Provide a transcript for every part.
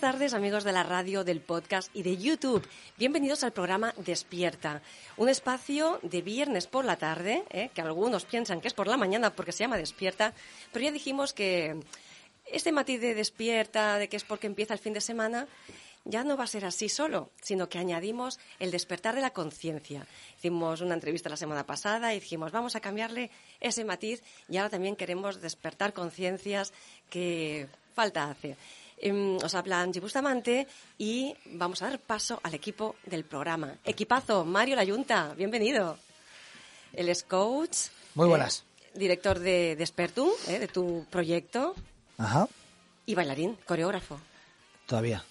buenas tardes, amigos de la radio, del podcast y de YouTube. Bienvenidos al programa Despierta, un espacio de viernes por la tarde, ¿eh? que algunos piensan que es por la mañana porque se llama Despierta, pero ya dijimos que este matiz de despierta, de que es porque empieza el fin de semana, ya no va a ser así solo, sino que añadimos el despertar de la conciencia. Hicimos una entrevista la semana pasada y dijimos, vamos a cambiarle ese matiz y ahora también queremos despertar conciencias que falta hacer. Em, os habla Angie Bustamante y vamos a dar paso al equipo del programa. Equipazo, Mario Layunta, bienvenido. Él es coach. Muy buenas. eh, director de Despertum, eh, de tu proyecto. Ajá. Y bailarín, coreógrafo. Todavía.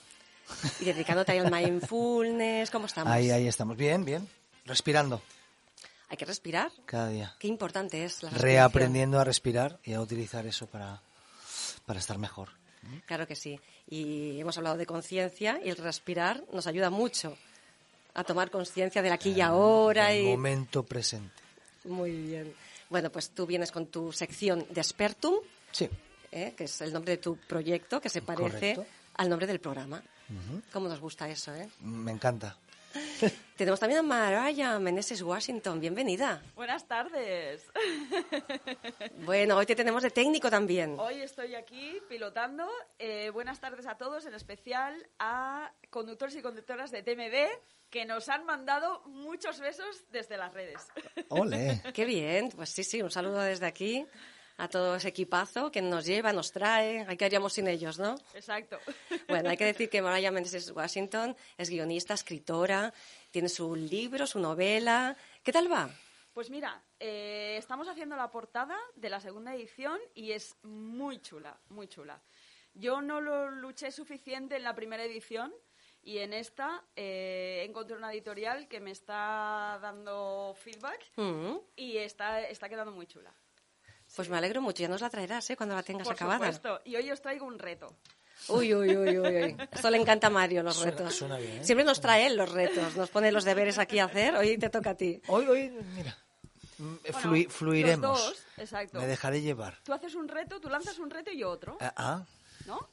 Y dedicándote al mindfulness, ¿cómo estamos? Ahí, ahí estamos. Bien, bien. Respirando Hay que respirar. cada día. Qué importante es la respiración. Reaprendiendo a respirar y a utilizar eso para, para estar mejor. Claro que sí. Y hemos hablado de conciencia y el respirar nos ayuda mucho a tomar conciencia del aquí y ahora. El Y... momento presente. Muy bien. Bueno, pues tú vienes con tu sección Despertum, Sí. ¿eh? que es el nombre de tu proyecto, que se parece Correcto. al nombre del programa. ¿Cómo nos gusta eso, eh? Me encanta. Tenemos también a Mariah Meneses Washington. Bienvenida. Buenas tardes. Bueno, hoy te tenemos de técnico también. Hoy estoy aquí pilotando. Eh, buenas tardes a todos, en especial a conductores y conductoras de TMD que nos han mandado muchos besos desde las redes. Ole. Qué bien. Pues sí, sí, un saludo desde aquí a todo ese equipazo que nos lleva, nos trae. ¿Qué haríamos sin ellos, no? Exacto. Bueno, hay que decir que Mariah Mendes Washington es guionista, escritora, tiene su libro, su novela. ¿Qué tal va? Pues mira, eh, estamos haciendo la portada de la segunda edición y es muy chula, muy chula. Yo no lo luché suficiente en la primera edición y en esta eh, encontré una editorial que me está dando feedback Mm, y está, está quedando muy chula. Pues me alegro mucho, ya nos la traerás ¿eh? cuando la tengas Por acabada. supuesto. Y hoy os traigo un reto. Uy, uy, uy, uy, uy. Esto le encanta a Mario, los Suena- retos. suena bien, ¿eh? Siempre nos trae él los retos, nos pone los deberes aquí a hacer. Hoy te toca a ti. Hoy, hoy, mira. mm, Bueno, flui- fluiremos. Los dos, exacto. Me dejaré llevar. Tú haces un reto, tú lanzas un reto y yo otro, Ah, ah, ¿no?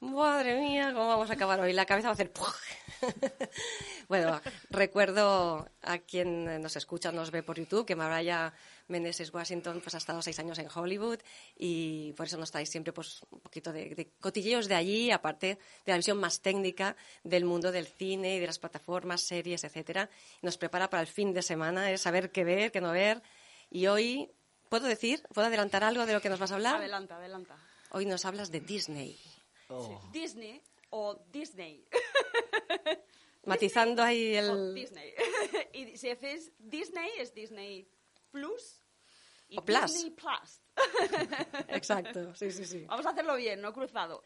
Madre mía, ¿cómo vamos a acabar hoy? La cabeza va a hacer... bueno, recuerdo a quien nos escucha, nos ve por YouTube, que Mariah Meneses Washington pues, ha estado seis años en Hollywood y por eso nos trae siempre pues, un poquito de, de cotilleos de allí, aparte de la visión más técnica del mundo del cine y de las plataformas, series, etcétera. Nos prepara para el fin de semana, es saber qué ver, qué no ver. Y hoy, ¿puedo decir? ¿Puedo adelantar algo de lo que nos vas a hablar? Adelanta, adelanta. Hoy nos hablas de Disney. oh. Disney o Disney. Matizando ahí O el... Disney. y si haces Disney es Disney Plus y O Plus. Disney Plus. Exacto, sí, sí, sí. Vamos a hacerlo bien, no cruzado.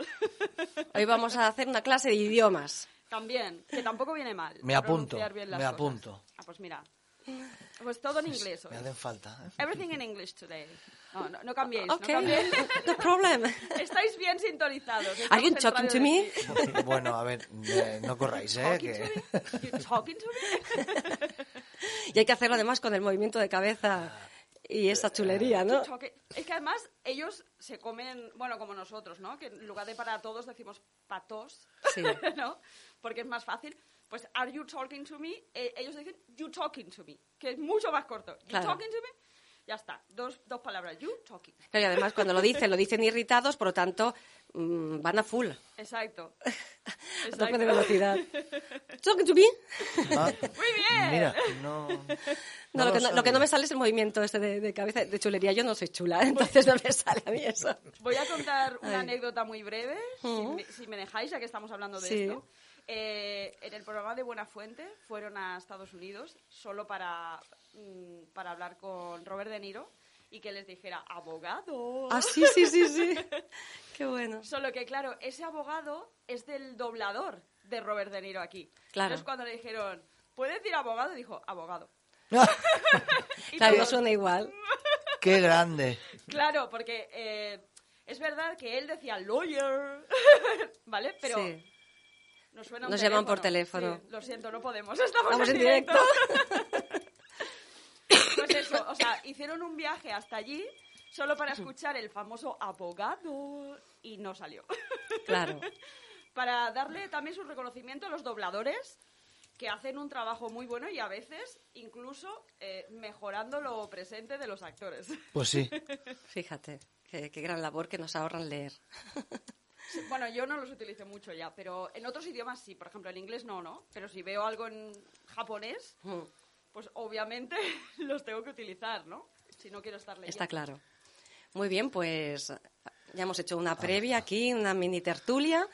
Hoy vamos a hacer una clase de idiomas. También, que tampoco viene mal. Me apunto, bien las me cosas. apunto. Ah, pues mira. Pues todo en inglés hoy. Me hacen falta. ¿eh? Everything in English today. No, no, no cambiéis, Ok, no cambiéis. no problem. Estáis bien sintonizados. Are you Estamos en talking to me? Bueno, a ver, eh, no corráis, ¿eh? Talking Que... to me? You talking to me? Y hay que hacerlo además con el movimiento de cabeza y esa chulería, ¿no? Es que además ellos se comen, bueno, como nosotros, ¿no? Que en lugar de para todos decimos patos, Sí. ¿no? Porque es más fácil. Pues, are you talking to me? Eh, ellos dicen, you talking to me, que es mucho más corto. You Claro. talking to me? Ya está, dos, dos palabras, you talking. Y además cuando lo dicen, lo dicen irritados, por lo tanto, mm, van a full. Exacto. A tope de Exacto. velocidad. Talking to me? Ah, Muy bien. Mira, no... No, lo, que no, lo que no me sale es el movimiento este de, de cabeza, de chulería. Yo no soy chula, entonces no me sale a mí eso. Voy a contar una Ay. anécdota muy breve, si, me, si me dejáis, ya que estamos hablando de Sí. esto. Eh, en el programa de Buena Fuente fueron a Estados Unidos solo para, mm, para hablar con Robert De Niro y que les dijera abogado. Ah, sí, sí, sí, sí. Qué bueno. Solo que, claro, ese abogado es del doblador de Robert De Niro aquí. Claro. Entonces, cuando le dijeron, ¿puede decir abogado? Dijo, abogado. Y Claro, no todos, suena igual. ¡Qué grande! Claro, porque eh, es verdad que él decía lawyer, ¿vale? Pero Sí. nos suena un Nos llaman por teléfono. Sí, lo siento, no podemos, estamos, Estamos en en directo. Pues eso, o sea, hicieron un viaje hasta allí solo para escuchar el famoso abogado y no salió. Claro. para darle también su reconocimiento a los dobladores que hacen un trabajo muy bueno y a veces incluso eh, mejorando lo presente de los actores. Pues sí. Fíjate, qué, qué gran labor que nos ahorran leer. Sí, Bueno, yo no los utilizo mucho ya, pero en otros idiomas sí. Por ejemplo, en inglés no, ¿no? Pero si veo algo en japonés, Mm, pues obviamente los tengo que utilizar, ¿no? Si no quiero estar leyendo. Está claro. Muy bien, pues ya hemos hecho una previa aquí, una mini tertulia.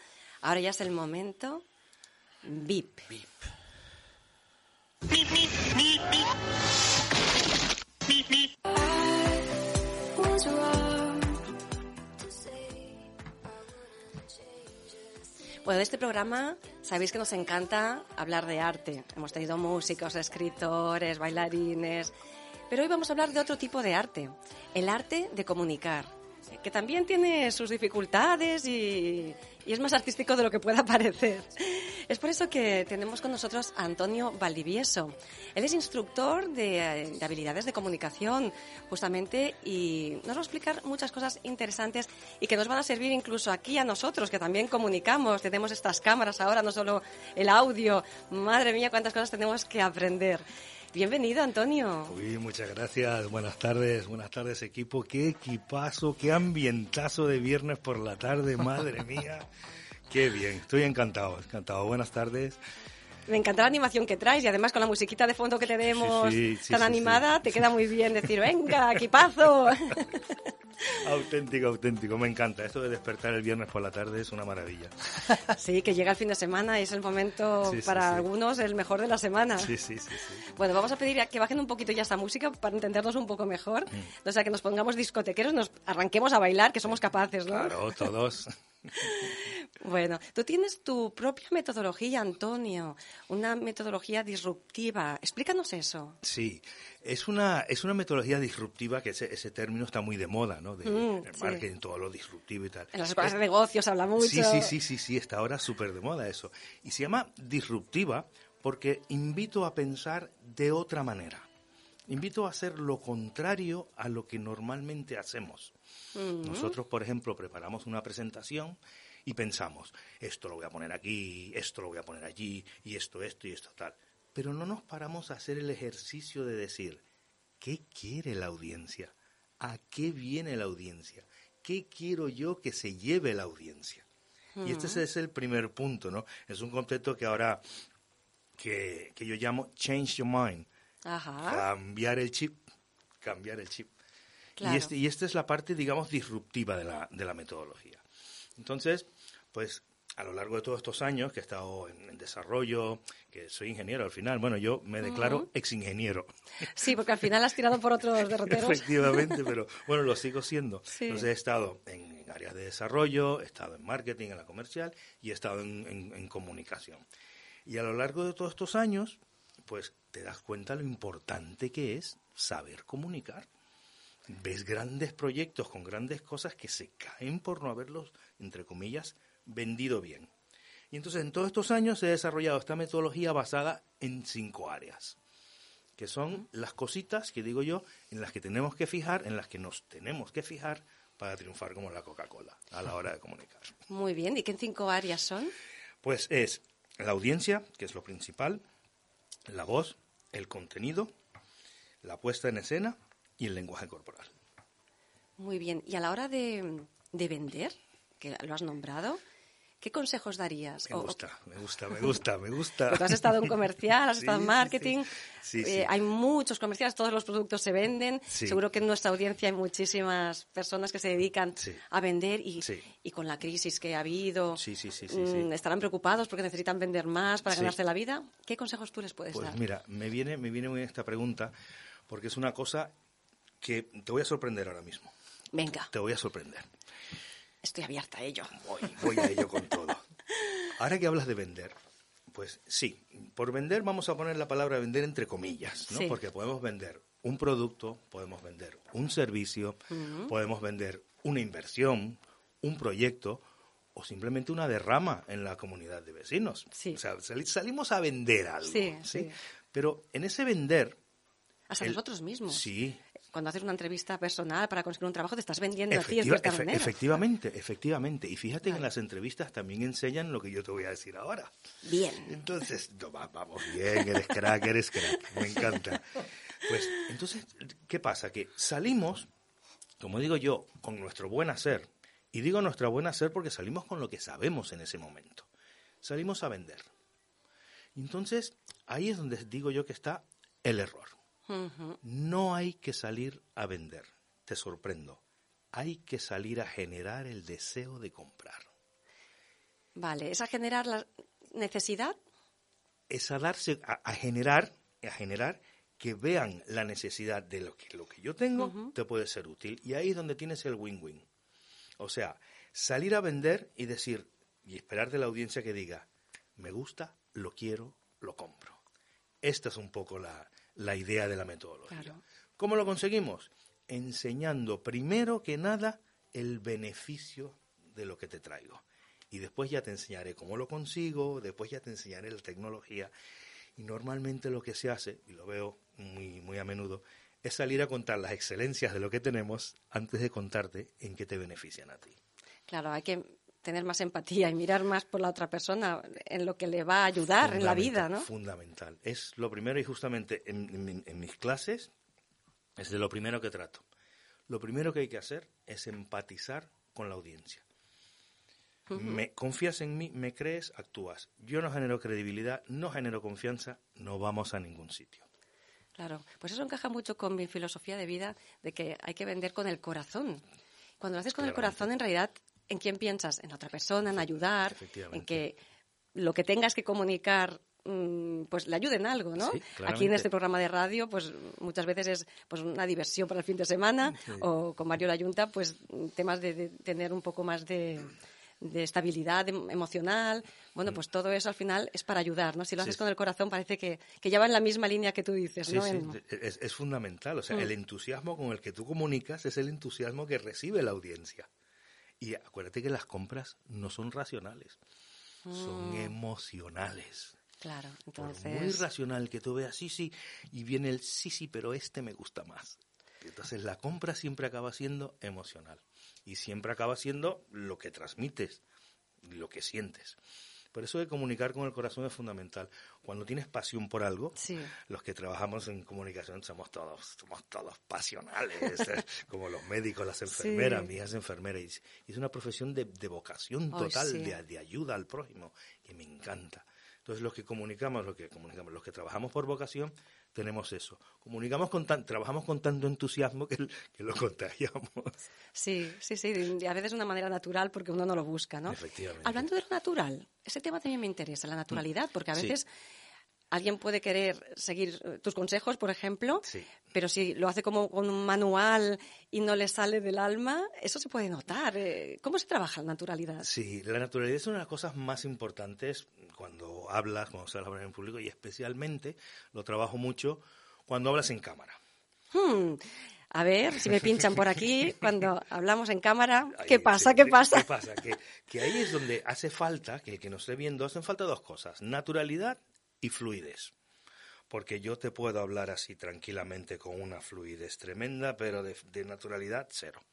Ahora ya es el momento. VIP. Bueno, de este programa sabéis que nos encanta hablar de arte. Hemos tenido músicos, escritores, bailarines. Pero hoy vamos a hablar de otro tipo de arte, el arte de comunicar, que también tiene sus dificultades y, y es más artístico de lo que pueda parecer. Es por eso que tenemos con nosotros a Antonio Valdivieso. Él es instructor de, de habilidades de comunicación, justamente, y nos va a explicar muchas cosas interesantes y que nos van a servir incluso aquí a nosotros, que también comunicamos, tenemos estas cámaras ahora, no solo el audio. Madre mía, cuántas cosas tenemos que aprender. Bienvenido, Antonio. Uy, muchas gracias. Buenas tardes, buenas tardes equipo. Qué equipazo, qué ambientazo de viernes por la tarde, madre mía. Qué bien, estoy encantado, encantado. Buenas tardes. Me encanta la animación que traes y además con la musiquita de fondo que tenemos Sí, sí, sí, tan animada, te queda muy bien decir, venga, equipazo. Auténtico, auténtico, me encanta. Esto de despertar el viernes por la tarde es una maravilla. Sí, que llega el fin de semana y es el momento Sí, sí, para sí. algunos el mejor de la semana. Sí, sí, sí. Bueno, vamos a pedir que bajen un poquito ya esta música para entendernos un poco mejor. Mm. O sea, que nos pongamos discotequeros, nos arranquemos a bailar, que somos capaces, ¿no? Claro, todos. Bueno, tú tienes tu propia metodología, Antonio, una metodología disruptiva. Explícanos eso. Sí, es una, es una metodología disruptiva que ese, ese término está muy de moda, ¿no? De, Mm, el sí. marketing, todo lo disruptivo y tal. En las escuelas Es- de negocios habla mucho. Sí, sí, sí, sí, sí, está ahora súper de moda eso. Y se llama disruptiva porque invito a pensar de otra manera. Invito a hacer lo contrario a lo que normalmente hacemos. Nosotros, por ejemplo, preparamos una presentación y pensamos, esto lo voy a poner aquí, esto lo voy a poner allí, y esto, esto y esto tal. Pero no nos paramos a hacer el ejercicio de decir, ¿qué quiere la audiencia? ¿A qué viene la audiencia? ¿Qué quiero yo que se lleve la audiencia? Y este es el primer punto, ¿no? Es un concepto que ahora, que, que yo llamo change your mind, Ajá. cambiar el chip, cambiar el chip. Claro. Y, este, y esta es la parte, digamos, disruptiva de la, de la metodología. Entonces, pues a lo largo de todos estos años que he estado en, en desarrollo, que soy ingeniero al final, bueno, yo me declaro ex ingeniero. Sí, porque al final has tirado por otros derroteros. Efectivamente, pero bueno, lo sigo siendo. Sí. Entonces he estado en, en áreas de desarrollo, he estado en marketing, en la comercial y he estado en, en- en comunicación. Y a lo largo de todos estos años, pues te das cuenta lo importante que es saber comunicar. Ves grandes proyectos con grandes cosas que se caen por no haberlos, entre comillas, vendido bien. Y entonces en todos estos años he desarrollado esta metodología basada en cinco áreas que son las cositas que digo yo en las que tenemos que fijar, en las que nos tenemos que fijar para triunfar como la Coca-Cola a la hora de comunicar. Muy bien, ¿y qué cinco áreas son? Pues es la audiencia, que es lo principal, la voz, el contenido, la puesta en escena y el lenguaje corporal. Muy bien, y a la hora de, de vender, que lo has nombrado, ¿qué consejos darías? Me O- o- gusta, me gusta, me gusta, me gusta. Porque has estado en comercial, has Sí, estado en marketing. sí. Sí, eh. Hay muchos comerciales, todos los productos se venden. Sí. Seguro que en nuestra audiencia hay muchísimas personas que se dedican a vender y, y con la crisis que ha habido, Sí, sí, sí, sí, mm, estarán preocupados porque necesitan vender más para ganarse la vida. ¿Qué consejos tú les puedes Pues dar? mira, me viene, me viene muy bien esta pregunta porque es una cosa que te voy a sorprender ahora mismo. Venga, Te voy a sorprender. Estoy abierta a ello. Voy, voy a ello con todo. Ahora que hablas de vender, pues sí, por vender vamos a poner la palabra vender entre comillas, ¿no? Sí. Porque podemos vender un producto, podemos vender un servicio, podemos vender una inversión, un proyecto o simplemente una derrama en la comunidad de vecinos. Sí. O sea, sali- salimos a vender algo. Sí, sí. Pero en ese vender Hasta El- nosotros mismos. Sí, cuando haces una entrevista personal para conseguir un trabajo, te estás vendiendo a ti de cierta efe- manera. efectivamente, efectivamente. Y fíjate que en las entrevistas también enseñan lo que yo te voy a decir ahora. Bien. Entonces, no, vamos bien, eres crack, eres crack, me encanta. Pues, entonces, ¿qué pasa? Que salimos, como digo yo, con nuestro buen hacer. Y digo nuestro buen hacer porque salimos con lo que sabemos en ese momento. Salimos a vender. Entonces, ahí es donde digo yo que está el error. No hay que salir a vender, te sorprendo. Hay que salir a generar el deseo de comprar. Vale, es a generar la necesidad. es a darse a, a generar a generar que vean la necesidad de lo que lo que yo tengo te puede ser útil y ahí es donde tienes el win-win o sea salir a vender y decir y esperar de la audiencia que diga me gusta lo quiero lo compro esta es un poco la, la idea de la metodología Claro. cómo lo conseguimos enseñando primero que nada el beneficio de lo que te traigo y después ya te enseñaré cómo lo consigo, después ya te enseñaré la tecnología. Y normalmente lo que se hace, y lo veo muy, muy a menudo, es salir a contar las excelencias de lo que tenemos antes de contarte en qué te benefician a ti. Claro, hay que tener más empatía y mirar más por la otra persona en lo que le va a ayudar en la vida, ¿no? Fundamental. Es lo primero y justamente en, en- en mis clases es de lo primero que trato. Lo primero que hay que hacer es empatizar con la audiencia. Me confías en mí, me crees, actúas. Yo no genero credibilidad, no genero confianza, no vamos a ningún sitio. Claro, pues eso encaja mucho con mi filosofía de vida de que hay que vender con el corazón. Cuando lo haces con el corazón, en realidad, ¿en quién piensas? En la otra persona, en ayudar, en que lo que tengas que comunicar mm, pues le ayude en algo, ¿no? Sí, Aquí en este programa de radio, pues muchas veces es pues una diversión para el fin de semana o con Mario Layunta, pues temas de, de tener un poco más de, de estabilidad em- emocional. Bueno, pues todo eso al final es para ayudar, ¿no? Si lo Mm. Haces sí. con el corazón parece que, que ya va en la misma línea que tú dices, Sí, ¿no? sí, es, es fundamental. O sea, el entusiasmo con el que tú comunicas es el entusiasmo que recibe la audiencia. Y acuérdate que las compras no son racionales, son emocionales. Claro, Por Mm. entonces... muy racional que tú veas, sí, sí, y viene el sí, sí, pero este me gusta más. Entonces la compra siempre acaba siendo emocional y siempre acaba siendo lo que transmites, lo que sientes. Por eso de comunicar con el corazón es fundamental. Cuando tienes pasión por algo, Sí. los que trabajamos en comunicación somos todos, somos todos pasionales, eh, como los médicos, las enfermeras, Sí. mi hija es enfermera, y, es- y es una profesión de, de vocación Ay, total, sí. de, de ayuda al prójimo, que me encanta. Entonces los que comunicamos, los que comunicamos, los que trabajamos por vocación, tenemos eso. Comunicamos con tan, trabajamos con tanto entusiasmo que, que lo contagiamos. Sí, sí, sí, y a veces de una manera natural porque uno no lo busca, ¿no? Efectivamente. Hablando de lo natural, ese tema también me interesa, la naturalidad, porque a Sí. Alguien puede querer seguir eh, tus consejos, por ejemplo, Sí. pero si lo hace como con un manual y no le sale del alma, eso se puede notar. eh, ¿Cómo se trabaja la naturalidad? Sí, la naturalidad es una de las cosas más importantes cuando hablas, cuando se habla en público y especialmente lo trabajo mucho cuando hablas en cámara. Hmm, A ver, si me pinchan por aquí cuando hablamos en cámara, ¿qué pasa? sí, ¿Qué ¿qué- pasa? ¿Qué pasa? Que, que ahí es donde hace falta, que el que nos esté viendo, hacen falta dos cosas, naturalidad y fluidez. Porque yo te puedo hablar así tranquilamente con una fluidez tremenda, pero de, de naturalidad cero.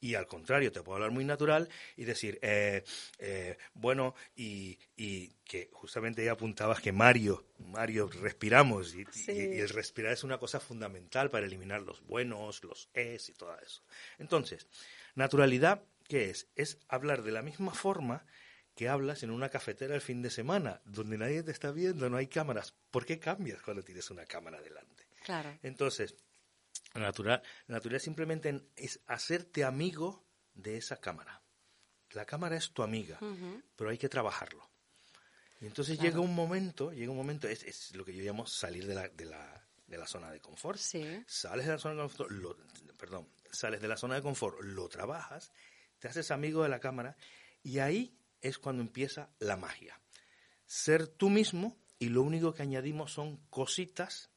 Y al contrario, te puedo hablar muy natural y decir, eh, eh, bueno, y, y que justamente ya apuntabas que Mario, Mario, respiramos y, Sí. y- y el respirar es una cosa fundamental para eliminar los buenos, los es y todo eso. Entonces, naturalidad, ¿qué es? Es hablar de la misma forma que hablas en una cafetera el fin de semana, donde nadie te está viendo, no hay cámaras. ¿Por qué cambias cuando tienes una cámara delante? Claro. Entonces, la natural, la simplemente en- es hacerte amigo de esa cámara. La cámara es tu amiga, pero hay que trabajarlo. Y entonces Claro. llega un momento, llega un momento, es, es lo que yo llamo salir de la, de la, de la zona de confort. Sí. Sales de la zona de confort, lo- perdón, sales de la zona de confort, lo trabajas, te haces amigo de la cámara y ahí es cuando empieza la magia. Ser tú mismo y lo único que añadimos son cositas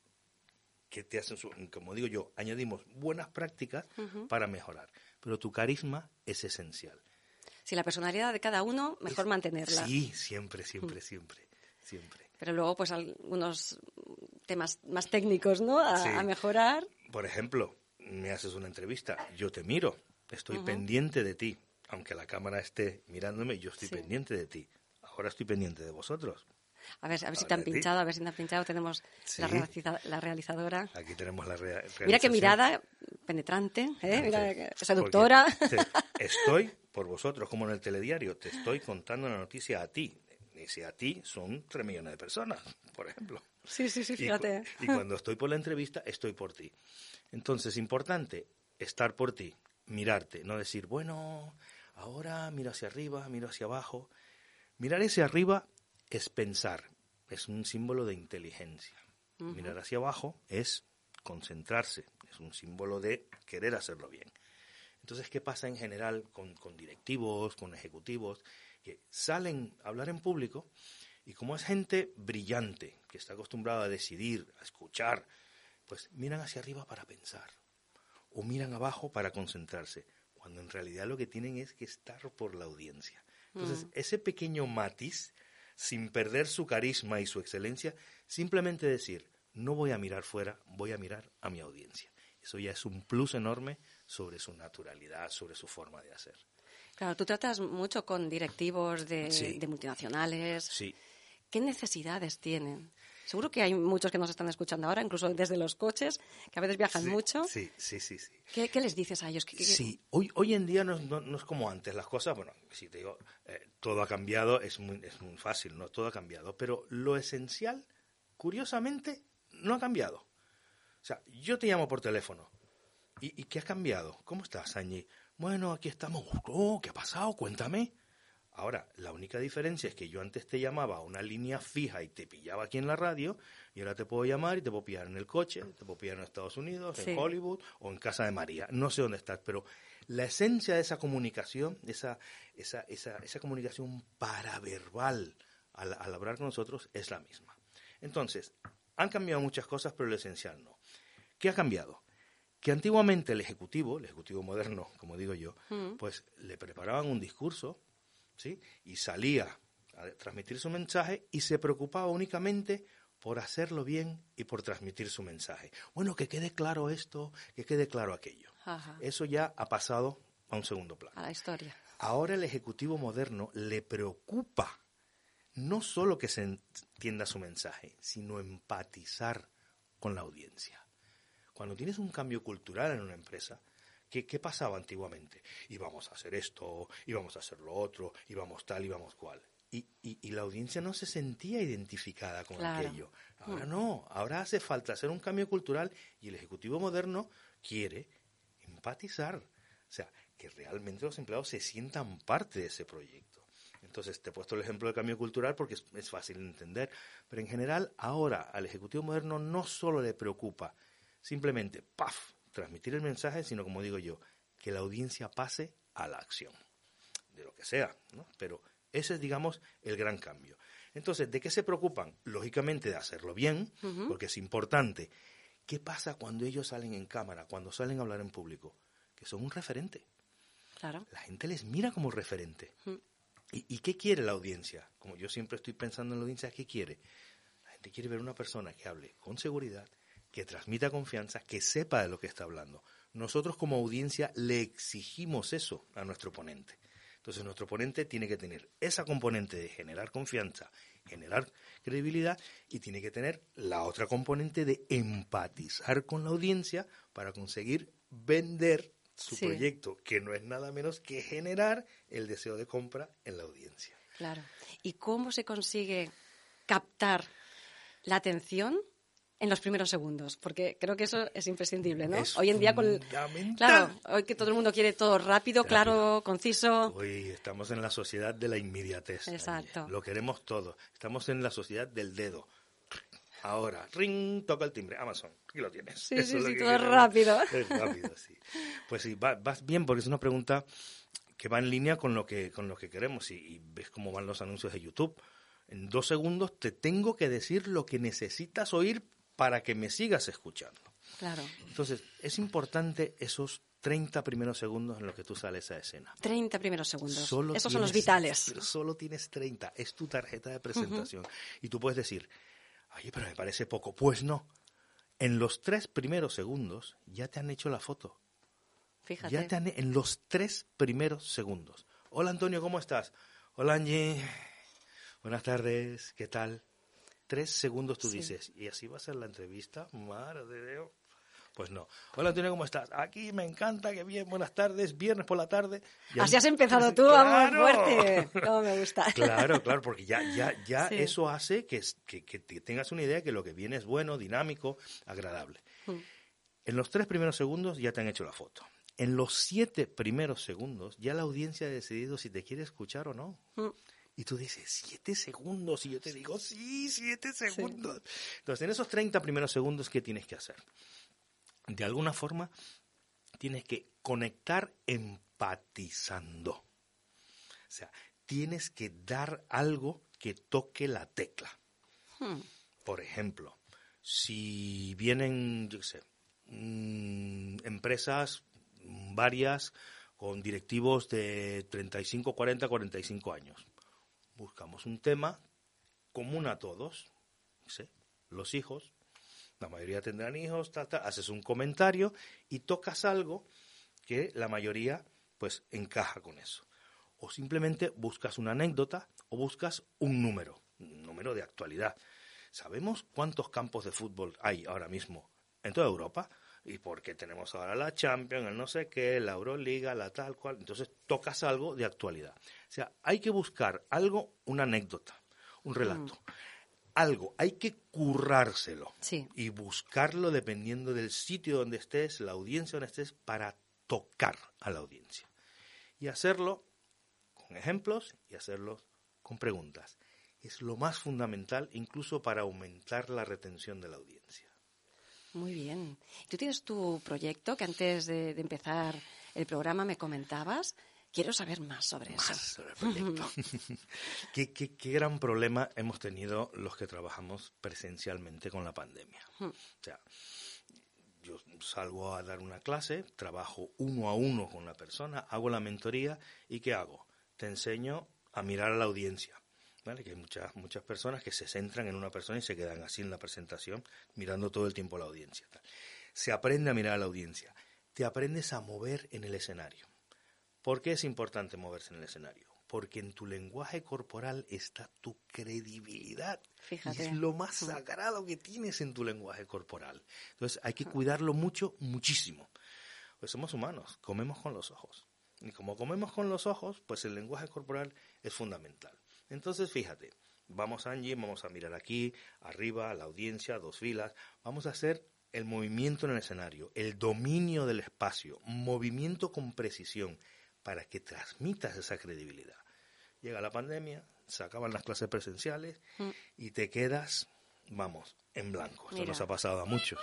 que te hacen, su- como digo yo, añadimos buenas prácticas para mejorar. Pero tu carisma es esencial. Si la personalidad de cada uno, mejor Es- mantenerla. Sí, siempre, siempre, siempre, siempre. Pero luego, pues algunos temas más técnicos, ¿no? A, Sí. a mejorar. Por ejemplo, me haces una entrevista, yo te miro, estoy pendiente de ti, aunque la cámara esté mirándome, yo estoy pendiente de ti. Ahora estoy pendiente de vosotros. A ver, a ver si te han pinchado, a ver si te han pinchado. Tenemos la, realizadora. Aquí tenemos la realización. Mira qué mirada penetrante, ¿eh? Mira, seductora. estoy por vosotros, como en el telediario, te estoy contando la noticia a ti. Y si a ti son tres millones de personas, por ejemplo. Sí, sí, sí, fíjate. Y, y cuando estoy por la entrevista, estoy por ti. Entonces, importante estar por ti, mirarte, no decir, bueno, ahora miro hacia arriba, miro hacia abajo. Mirar hacia arriba es pensar, es un símbolo de inteligencia. Mirar hacia abajo es concentrarse, es un símbolo de querer hacerlo bien. Entonces, ¿qué pasa en general con, directivos, con ejecutivos, que salen a hablar en público y como es gente brillante, que está acostumbrada a decidir, a escuchar, pues miran hacia arriba para pensar o miran abajo para concentrarse, cuando en realidad lo que tienen es que estar por la audiencia. Entonces, ese pequeño matiz sin perder su carisma y su excelencia, simplemente decir, no voy a mirar fuera, voy a mirar a mi audiencia. Eso ya es un plus enorme sobre su naturalidad, sobre su forma de hacer. Claro, tú tratas mucho con directivos de, de multinacionales. Sí. ¿Qué necesidades tienen? Seguro que hay muchos que nos están escuchando ahora, incluso desde los coches, que a veces viajan mucho. Sí, sí, sí. sí. ¿Qué, les dices a ellos? Sí, hoy, hoy en día no, no, es como antes. Las cosas, bueno, si te digo, eh, todo ha cambiado, es muy, es muy fácil, ¿no? Todo ha cambiado. Pero lo esencial, curiosamente, no ha cambiado. O sea, yo te llamo por teléfono. ¿Y, y qué ha cambiado? ¿Cómo estás, Añi? Bueno, aquí estamos. Oh, ¿qué ha pasado? Cuéntame. Ahora, la única diferencia es que yo antes te llamaba a una línea fija y te pillaba aquí en la radio, y ahora te puedo llamar y te puedo pillar en el coche, te puedo pillar en Estados Unidos, en Hollywood o en casa de María. No sé dónde estás, pero la esencia de esa comunicación, esa, esa, esa, esa comunicación paraverbal al, al hablar con nosotros es la misma. Entonces, han cambiado muchas cosas, pero lo esencial no. ¿Qué ha cambiado? Que antiguamente el ejecutivo, el ejecutivo moderno, como digo yo, mm. pues le preparaban un discurso ¿sí? y salía a transmitir su mensaje y se preocupaba únicamente por hacerlo bien y por transmitir su mensaje. Bueno, que quede claro esto, que quede claro aquello. Eso ya ha pasado a un segundo plano. A la historia. Ahora el Ejecutivo moderno le preocupa no solo que se entienda su mensaje, sino empatizar con la audiencia. Cuando tienes un cambio cultural en una empresa, ¿Qué, pasaba antiguamente? Íbamos a hacer esto, íbamos a hacer lo otro, íbamos tal, íbamos cual. Y, y, la audiencia no se sentía identificada con aquello. Ahora mm. no, ahora hace falta hacer un cambio cultural y el Ejecutivo moderno quiere empatizar. O sea, que realmente los empleados se sientan parte de ese proyecto. Entonces, te he puesto el ejemplo del cambio cultural porque es, es fácil de entender. Pero en general, ahora al Ejecutivo moderno no solo le preocupa simplemente, ¡paf!, transmitir el mensaje, sino como digo yo, que la audiencia pase a la acción, de lo que sea, ¿no? Pero ese es, digamos, el gran cambio. Entonces, ¿de qué se preocupan? Lógicamente de hacerlo bien, porque es importante. ¿Qué pasa cuando ellos salen en cámara, cuando salen a hablar en público? Que son un referente. Claro. La gente les mira como referente. ¿Y, ¿Y, qué quiere la audiencia? Como yo siempre estoy pensando en la audiencia, ¿qué quiere? La gente quiere ver una persona que hable con seguridad, que transmita confianza, que sepa de lo que está hablando. Nosotros como audiencia le exigimos eso a nuestro ponente. Entonces nuestro ponente tiene que tener esa componente de generar confianza, generar credibilidad y tiene que tener la otra componente de empatizar con la audiencia para conseguir vender su proyecto, que no es nada menos que generar el deseo de compra en la audiencia. Claro. ¿Y cómo se consigue captar la atención en los primeros segundos, porque creo que eso es imprescindible, ¿no? hoy en día con claro, hoy que todo el mundo quiere todo rápido, claro, conciso. Hoy estamos en la sociedad de la inmediatez. Exacto. Lo queremos todo. Estamos en la sociedad del dedo. Ahora, ring, toca el timbre, Amazon, aquí lo tienes. Sí, sí, sí, todo rápido. Es rápido, sí. Pues sí, vas bien porque es una pregunta que va en línea con lo que, con lo que queremos y, y ves cómo van los anuncios de YouTube. En dos segundos te tengo que decir lo que necesitas oír para que me sigas escuchando. Claro. Entonces, es importante esos 30 primeros segundos en los que tú sales a escena. 30 primeros segundos. Esos son los vitales. Solo tienes 30. Es tu tarjeta de presentación. Y tú puedes decir, oye, pero me parece poco. Pues no. en los tres primeros segundos ya te han hecho la foto. Fíjate. Ya te han, en los tres primeros segundos. Hola Antonio, ¿cómo estás? Hola Angie. Buenas tardes, ¿qué tal? Tres segundos tú Sí. dices, ¿y así va a ser la entrevista? Madre de Dios. Pues no. Hola Antonio, ¿cómo estás? Aquí me encanta, que bien, buenas tardes, viernes por la tarde. Ya- Así has empezado tú, ¡Claro! vamos, fuerte. Cómo me gusta. Claro, claro, porque ya, ya, ya Sí. eso hace que, que, que te- tengas una idea que lo que viene es bueno, dinámico, agradable. Mm. En los tres primeros segundos ya te han hecho la foto. En los siete primeros segundos ya la audiencia ha decidido si te quiere escuchar o no. Mm. Y tú dices, siete segundos. Y yo te digo, sí, siete segundos. Entonces, en esos 30 primeros segundos, ¿qué tienes que hacer? De alguna forma, tienes que conectar empatizando. O sea, tienes que dar algo que toque la tecla. Hmm. Por ejemplo, si vienen, yo qué sé, mm, empresas varias con directivos de 35, 40, 45 años. Buscamos un tema común a todos, los hijos, la mayoría tendrán hijos, haces un comentario y tocas algo que la mayoría pues encaja con eso. O simplemente buscas una anécdota o buscas un número, un número de actualidad. ¿Sabemos cuántos campos de fútbol hay ahora mismo en toda Europa? Y porque tenemos ahora la Champions, el no sé qué, la Euroliga, la tal cual. Entonces tocas algo de actualidad. O sea, hay que buscar algo, una anécdota, un relato. Algo, hay que currárselo Sí. y buscarlo dependiendo del sitio donde estés, la audiencia donde estés, para tocar a la audiencia. Y hacerlo con ejemplos y hacerlo con preguntas. Es lo más fundamental incluso para aumentar la retención de la audiencia. Muy bien. Tú tienes tu proyecto que antes de, de empezar el programa me comentabas. Quiero saber más sobre Más eso. sobre el proyecto. ¿Qué, qué, qué gran problema hemos tenido los que trabajamos presencialmente con la pandemia. O sea, yo salgo a dar una clase, trabajo uno a uno con la persona, hago la mentoría y ¿qué hago? Te enseño a mirar a la audiencia. ¿Vale? Que hay muchas, muchas personas que se centran en una persona y se quedan así en la presentación, mirando todo el tiempo a la audiencia. tal. Se aprende a mirar a la audiencia. Te aprendes a mover en el escenario. ¿Por qué es importante moverse en el escenario? Porque en tu lenguaje corporal está tu credibilidad. Fíjate. Y es lo más sagrado que tienes en tu lenguaje corporal. Entonces hay que cuidarlo mucho, muchísimo. Pues somos humanos, comemos con los ojos. Y como comemos con los ojos, pues el lenguaje corporal es fundamental. Entonces, fíjate, vamos Angie, vamos a mirar aquí, arriba, a la audiencia, dos filas. Vamos a hacer el movimiento en el escenario, el dominio del espacio, movimiento con precisión, para que transmitas esa credibilidad. Llega la pandemia, se acaban las clases presenciales Mm. y te quedas, vamos, en blanco. Esto Mira. nos ha pasado a muchos.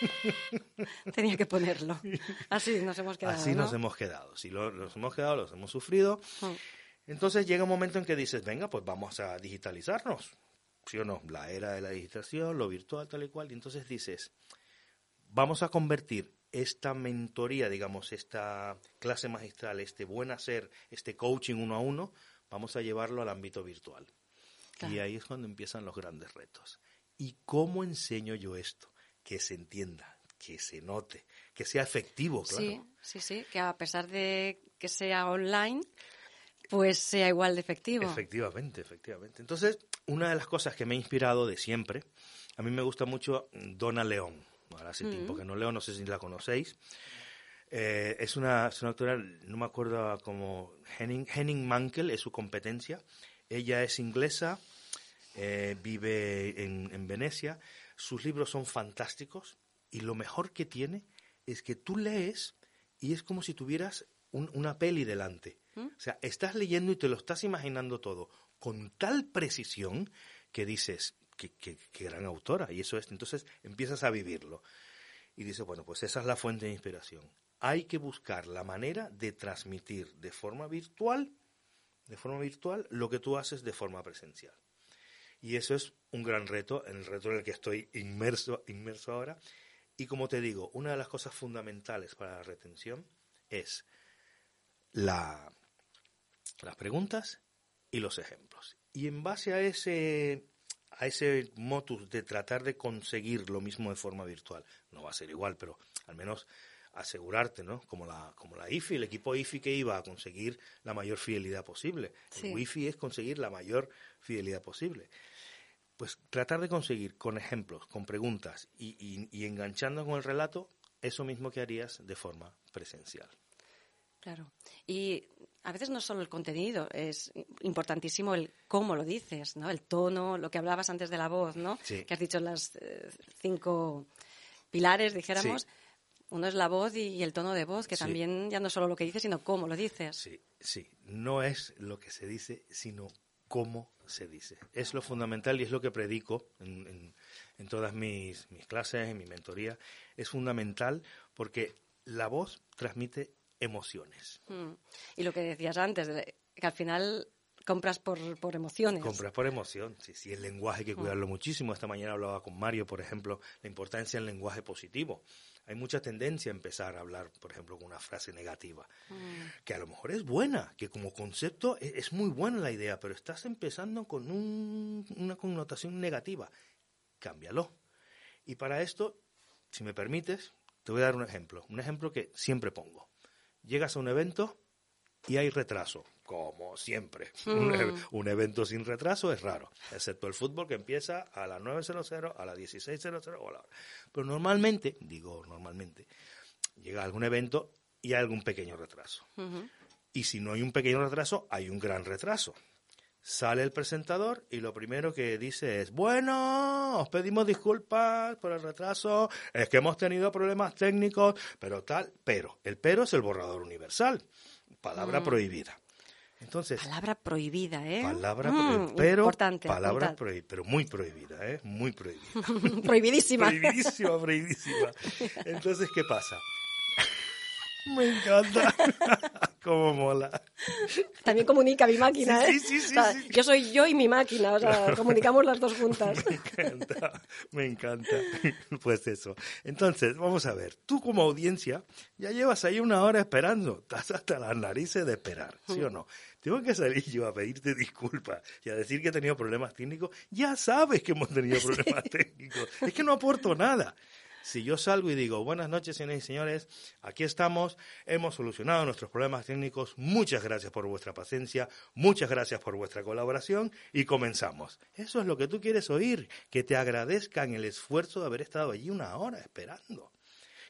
Tenía que ponerlo. Así nos hemos quedado. Así ¿no? nos hemos quedado. Si lo, nos hemos quedado, los hemos sufrido. Mm. Entonces llega un momento en que dices, venga, pues vamos a digitalizarnos. ¿Sí o no? La era de la digitalización, lo virtual, tal y cual. Y entonces dices, vamos a convertir esta mentoría, digamos, esta clase magistral, este buen hacer, este coaching uno a uno, vamos a llevarlo al ámbito virtual. Claro. Y ahí es cuando empiezan los grandes retos. ¿Y cómo enseño yo esto? Que se entienda, que se note, que sea efectivo, claro. Sí, sí, sí. Que a pesar de que sea online, pues sea igual de efectivo. Efectivamente, efectivamente. Entonces, una de las cosas que me ha inspirado de siempre, a mí me gusta mucho Donna León. Ahora hace tiempo que no leo, no sé si la conocéis. Eh, es, una, es una actora, no me acuerdo como Henning, Henning Mankell, es su competencia. Ella es inglesa, eh, vive en, en Venecia. Sus libros son fantásticos y lo mejor que tiene es que tú lees y es como si tuvieras un- una peli delante. O sea, estás leyendo y te lo estás imaginando todo con tal precisión que dices, qué, gran autora, y eso es, entonces empiezas a vivirlo. Y dices, bueno, pues esa es la fuente de inspiración. Hay que buscar la manera de transmitir de forma virtual, de forma virtual, lo que tú haces de forma presencial. Y eso es un gran reto, el reto en el que estoy inmerso, inmerso ahora. Y como te digo, una de las cosas fundamentales para la retención es la, las preguntas y los ejemplos. Y en base a ese, a ese motus de tratar de conseguir lo mismo de forma virtual. No va a ser igual, pero al menos asegurarte, ¿no? Como la, como la IFI, el equipo IFI que iba a conseguir la mayor fidelidad posible. El WIFI es conseguir la mayor fidelidad posible. Pues tratar de conseguir con ejemplos, con preguntas y, y enganchando con el relato eso mismo que harías de forma presencial. Claro. Y a veces no solo el contenido, es importantísimo el cómo lo dices, ¿no? El tono, lo que hablabas antes de la voz, ¿no? Que has dicho las eh, cinco pilares, dijéramos. Uno es la voz y, el tono de voz, que también ya no solo lo que dices, sino cómo lo dices. Sí, sí. No es lo que se dice, sino cómo se dice. Es lo fundamental y es lo que predico en, en, todas mis, mis clases, en mi mentoría. Es fundamental porque la voz transmite emociones. Mm. Y lo que decías antes, que al final compras por, por emociones. Compras por emoción, sí, sí, el lenguaje hay que mm. cuidarlo muchísimo. Esta mañana hablaba con Mario, por ejemplo, la importancia del lenguaje positivo hay mucha tendencia a empezar a hablar, por ejemplo, con una frase negativa, mm. que a lo mejor es buena, que como concepto e, es, muy buena la idea, pero estás empezando con una connotación negativa. Cámbialo. Y para esto, si me permites, te voy a dar un ejemplo, un ejemplo que siempre pongo. Llegas a un evento y hay retraso, como siempre. Mm. Un, evento sin retraso es raro, excepto el fútbol que empieza a las 9.00, a las 16.00 o a la hora. Pero normalmente, digo normalmente, llega algún evento y hay algún pequeño retraso. Y si no hay un pequeño retraso, hay un gran retraso. Sale el presentador y lo primero que dice es, bueno, os pedimos disculpas por el retraso, es que hemos tenido problemas técnicos, pero tal, pero, el pero es el borrador universal, palabra mm. prohibida. Entonces, palabra prohibida, ¿eh? Palabra mm, pero palabra prohibida, pero muy prohibida, ¿eh? Muy prohibida. Prohibidísima. prohibidísima, prohibidísima. Entonces, ¿qué pasa? Me encanta. Cómo mola. También comunica mi máquina, ¿eh? Sí, sí, sí, Yo soy yo y mi máquina, o sea, comunicamos las dos juntas. Me encanta, me encanta. Pues eso. Entonces, vamos a ver. Tú como audiencia ya llevas ahí una hora esperando. Estás hasta las narices de esperar, ¿sí o no? Tengo que salir yo a pedirte disculpas y a decir que he tenido problemas técnicos. Ya sabes que hemos tenido problemas técnicos. Es que no aporto nada. Si yo salgo y digo, buenas noches, señores y señores, aquí estamos, hemos solucionado nuestros problemas técnicos, muchas gracias por vuestra paciencia, muchas gracias por vuestra colaboración y comenzamos. Eso es lo que tú quieres oír, que te agradezcan el esfuerzo de haber estado allí una hora esperando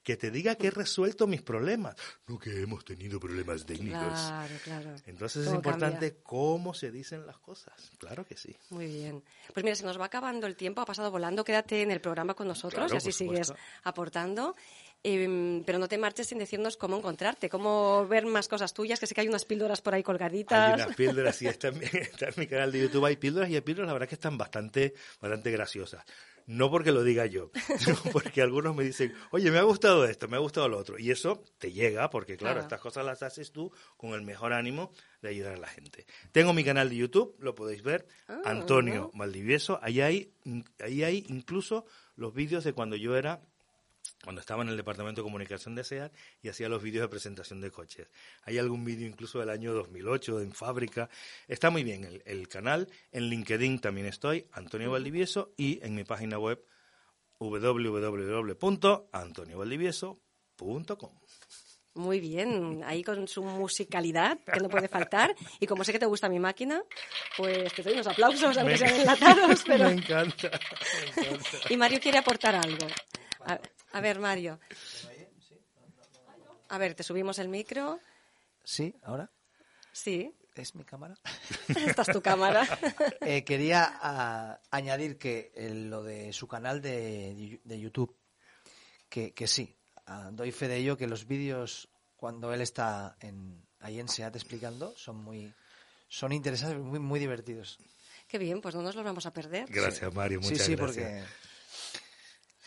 que te diga que he resuelto mis problemas, no que hemos tenido problemas técnicos. Claro, claro. Entonces es importante cómo se dicen las cosas. Claro que sí. Muy bien. Pues mira, se nos va acabando el tiempo, ha pasado volando. Quédate en el programa con nosotros y así sigues aportando. Em, pero no te marches sin decirnos cómo encontrarte, cómo ver más cosas tuyas, que sé que hay unas píldoras por ahí colgaditas. Hay unas píldoras, sí, está en, está en mi canal de YouTube, hay píldoras y hay píldoras, la verdad que están bastante, bastante graciosas. No porque lo diga yo, sino porque algunos me dicen, oye, me ha gustado esto, me ha gustado lo otro. Y eso te llega, porque claro, estas cosas las haces tú con el mejor ánimo de ayudar a la gente. Tengo mi canal de YouTube, lo podéis ver, ah, Antonio Maldivieso. Ahí hay, ahí hay incluso los vídeos de cuando yo era cuando estaba en el departamento de comunicación de SEAT y hacía los vídeos de presentación de coches. Hay algún vídeo incluso del año 2008 en fábrica. Está muy bien el, el canal. En LinkedIn también estoy, Antonio Valdivieso, y en mi página web www.antoniovaldivieso.com. Muy bien, ahí con su musicalidad, que no puede faltar. Y como sé que te gusta mi máquina, pues te doy unos aplausos, aunque sean enlatados. Pero... Me encanta, me encanta. Y Mario quiere aportar algo. A ver, Mario. A ver, te subimos el micro. Sí, ahora. Sí. ¿Es mi cámara? Esta es tu cámara. Eh, quería ah, añadir que eh, lo de su canal de, YouTube, que, sí, ah, doy fe de ello, que los vídeos cuando él está en, ahí en SEAT explicando son muy son interesantes, muy, muy divertidos. Qué bien, pues no nos los vamos a perder. Gracias, Mario, muchas sí, sí, Porque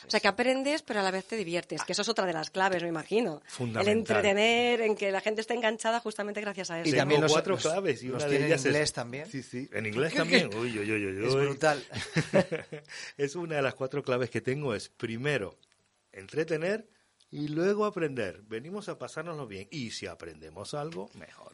o sea, que aprendes, pero a la vez te diviertes, que eso es otra de las claves, me imagino. El entretener, en que la gente esté enganchada justamente gracias a eso. Y también los, cuatro claves. Y los una en inglés también. Sí, sí. En inglés también. Uy, uy, uy, uy, Es brutal. es una de las cuatro claves que tengo. Es primero, entretener y luego aprender. Venimos a pasárnoslo bien. Y si aprendemos algo, mejor.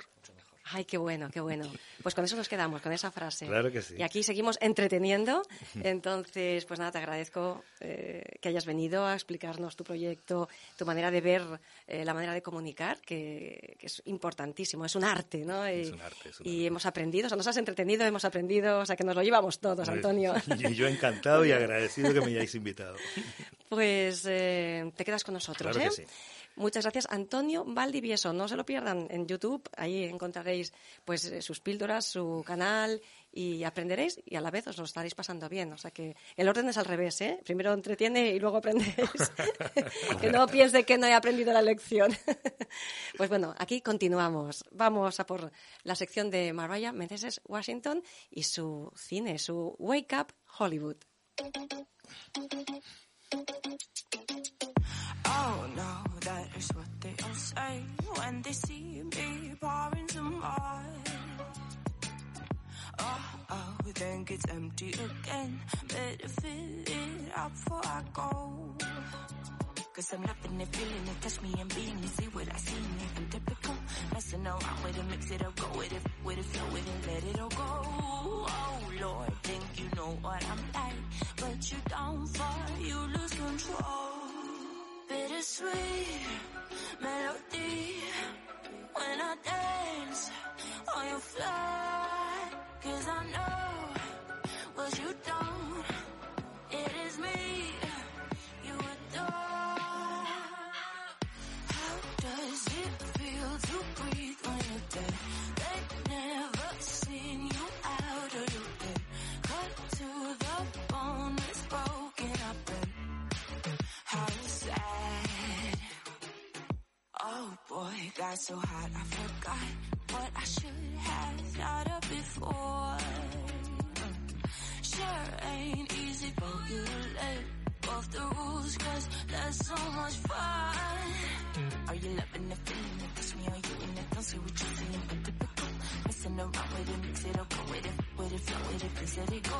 Ay, qué bueno, qué bueno. Pues con eso nos quedamos, con esa frase. Claro que sí. Y aquí seguimos entreteniendo. Entonces, pues nada, te agradezco eh, que hayas venido a explicarnos tu proyecto, tu manera de ver, eh, la manera de comunicar, que, que es importantísimo, es un arte, ¿no? Y, Es un arte, es un y hemos aprendido, o sea, nos has entretenido, hemos aprendido, o sea, que nos lo llevamos todos, Antonio. Y yo encantado y agradecido que me hayáis invitado. Pues eh, te quedas con nosotros, Claro ¿eh? que sí. Muchas gracias, Antonio Valdivieso. No se lo pierdan en YouTube. Ahí encontraréis pues eh, sus píldoras, su canal y aprenderéis y a la vez os lo estaréis pasando bien. O sea que el orden es al revés, ¿eh? Primero entretiene y luego aprendéis. que no piense que no he aprendido la lección. pues bueno, aquí continuamos. Vamos a por la sección de Mariah Menezes Washington y su cine, su Wake Up Hollywood. Oh no, that is what they all say when they see me pouring some wine. Oh, oh, then gets empty again. Better fill it up before I go. Cause I'm loving it, feeling it, touch me and being it, see what I see in it. I'm typical, messing around with it, mix it up, go with it, with it, flow with it, let it all go. Oh Lord, think you know what I'm like, but you don't for, you lose control. Bittersweet melody. When I dance on your fly. Cause I know what you don't. It is me got so hot I forgot what I should have thought of before. Sure ain't easy for you to let off the rules cause that's so much fun. Are you loving the feeling it? Touch me, are you in it? Don't say what you're feeling, but typical. Messing around with it, mix it up, go with it, with it, flow with it, please let it go.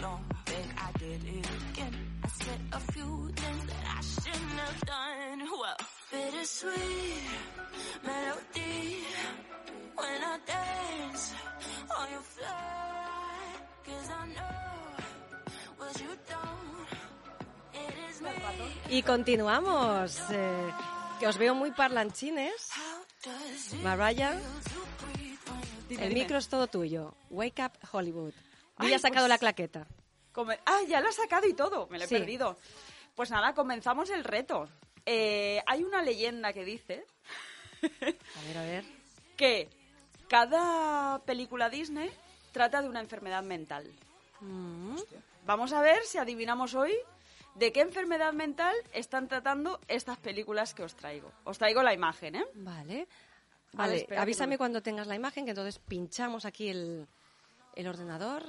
No, then I did it again. I said a few things that I shouldn't have done. Bittersweet melody when I dance on your fly. Cause I know what you don't. It is me. Y continuamos. eh, que os veo muy parlanchines. Mariah, Dime, el dime. micro es todo tuyo. Wake up Hollywood. Y ya ha sacado pues- la claqueta. Come- Ah, ya lo ha sacado y todo, me lo he Sí. perdido. Pues nada, comenzamos el reto. Eh, hay una leyenda que dice A ver, a ver. que cada película Disney trata de una enfermedad mental. Mm, Vamos a ver si adivinamos hoy de qué enfermedad mental están tratando estas películas que os traigo. Os traigo la imagen, ¿eh? Vale. Vale, que avísame no- cuando tengas la imagen, que entonces pinchamos aquí el, el ordenador.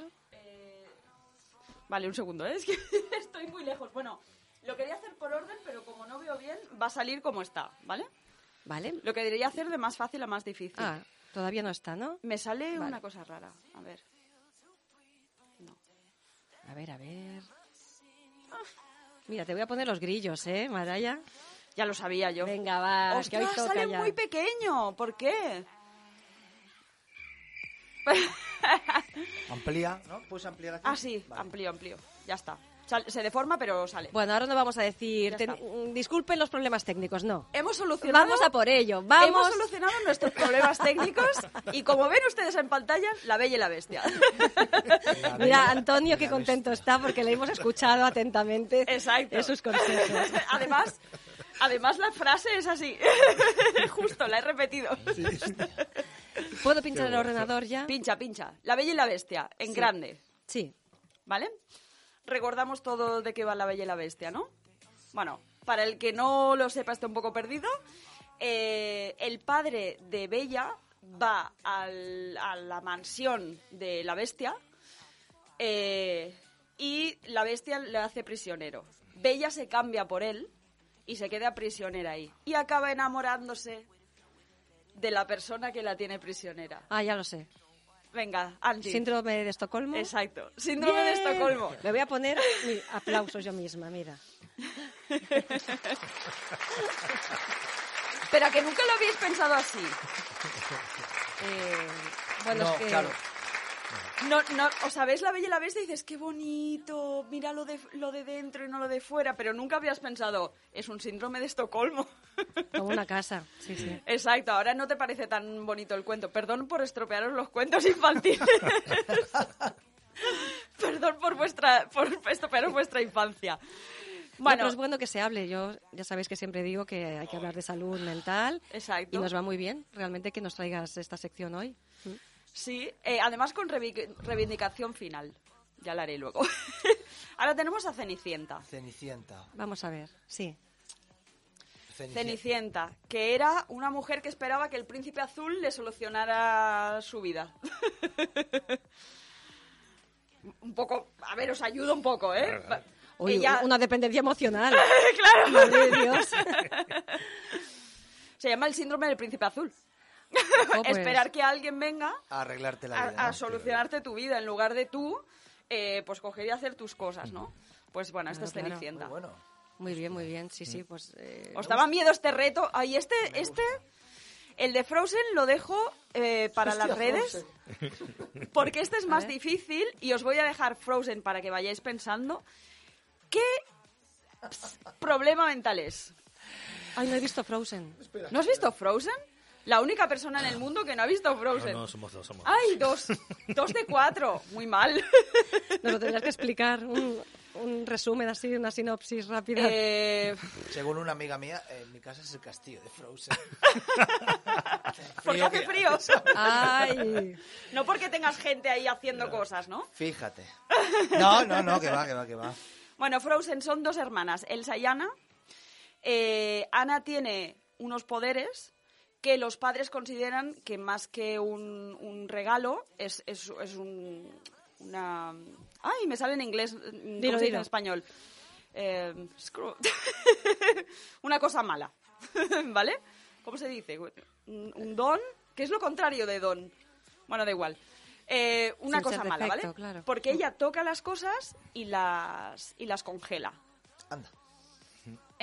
Vale, un segundo, ¿eh? es que estoy muy lejos. Bueno, lo quería hacer por orden, pero como no veo bien, va a salir como está, ¿vale? Vale. Lo que debería hacer de más fácil a más difícil. Ah, todavía no está, ¿no? Me sale Vale. una cosa rara. A ver. No. A ver, a ver. Mira, te voy a poner los grillos, ¿eh, Maraya? Ya lo sabía yo. Venga, va, que hoy ¡Ostras, toca sale ya. muy pequeño! ¿Por qué? Amplía, ¿no? ¿Puedes ampliar aquí? ah, sí, Vale. amplío, amplío. Ya está. Sal- se deforma, pero sale. Bueno, ahora no vamos a decir, ten- disculpen los problemas técnicos, no. Hemos solucionado... Vamos a por ello, vamos. Hemos solucionado nuestros problemas técnicos y como ven ustedes en pantalla, la bella y la bestia. La Mira, Antonio, qué contento bestia. está porque le hemos escuchado atentamente Exacto. sus consejos. además, además la frase es así. Justo, la he repetido. ¿Puedo pinchar el ordenador ya? Pincha, pincha. La bella y la bestia, en Sí. grande. Sí. ¿Vale? Recordamos todo de qué va La Bella y la Bestia, ¿no? Bueno, para el que no lo sepa, está un poco perdido. eh, el padre de Bella va al- a la mansión de la bestia eh, y la bestia le hace prisionero. Bella se cambia por él y se queda prisionera ahí. Y acaba enamorándose de la persona que la tiene prisionera. Ah, ya lo sé. Venga, Angie. Síndrome de Estocolmo. Exacto. Síndrome de. Estocolmo. Me voy a poner mi- aplausos yo misma, mira. Pero que nunca lo habéis pensado así. Eh, bueno, no, es que... claro. No, no, o sea, ves la Bella y la Bestia y dices, qué bonito, mira lo de, lo de dentro y no lo de fuera, pero nunca habías pensado, es un síndrome de Estocolmo. Como una casa, sí, sí. Exacto, ahora no te parece tan bonito el cuento. Perdón por estropearos los cuentos infantiles. Perdón por vuestra por estropearos vuestra infancia. Bueno, Bueno, es bueno que se hable. Yo ya sabéis que siempre digo que hay que hablar de salud mental. Exacto. Y nos va muy bien realmente que nos traigas esta sección hoy. Sí, eh, además con revi- reivindicación final. Ya la haré luego. ahora tenemos a Cenicienta. Cenicienta. Vamos a ver, sí. Cenicienta. Cenicienta, que era una mujer que esperaba que el príncipe azul le solucionara su vida. un poco, a ver, os ayudo un poco, ¿eh? Ella Una dependencia emocional. claro, Madre de Dios. se llama el síndrome del príncipe azul. Pues, Esperar que alguien venga A arreglarte la vida. a ¿no? solucionarte tu vida en lugar de tú, eh, pues coger y hacer tus cosas, ¿no? Pues bueno, esta Claro, es claro. Cenicienta. Muy bueno. Muy bien, muy bien. Sí, sí, pues... eh, ¿Os daba miedo este reto? Ay, este, este, el de Frozen lo dejo eh, para las redes. Porque este es más difícil y os voy a dejar Frozen para que vayáis pensando. ¿Qué problema mental es? Ay, no he visto Frozen. ¿No has visto Frozen? La única persona en el mundo que no ha visto Frozen. No, no, somos dos, somos dos. ¡Ay, dos! Dos de cuatro. Muy mal. Nos lo tendrías que explicar. Un, un resumen así, una sinopsis rápida. Eh, Según una amiga mía, en mi casa es el castillo de Frozen. porque hace frío. Ay. No porque tengas gente ahí haciendo cosas, ¿no? Fíjate. No, no, no, que va, que va, que va. Bueno, Frozen son dos hermanas, Elsa y Anna. Eh, Anna tiene unos poderes que los padres consideran que más que un, un regalo es, es- es un, una... ¡Ay, me sale en inglés! ¿Cómo Dilo, se dice dilo. en español? Eh, screw- una cosa mala, ¿vale? ¿Cómo se dice? Un, don, ¿qué es lo contrario de don? Bueno, da igual. Eh, una Sin cosa mala, ¿vale? claro. Porque ella toca las cosas y las, y las congela. Anda.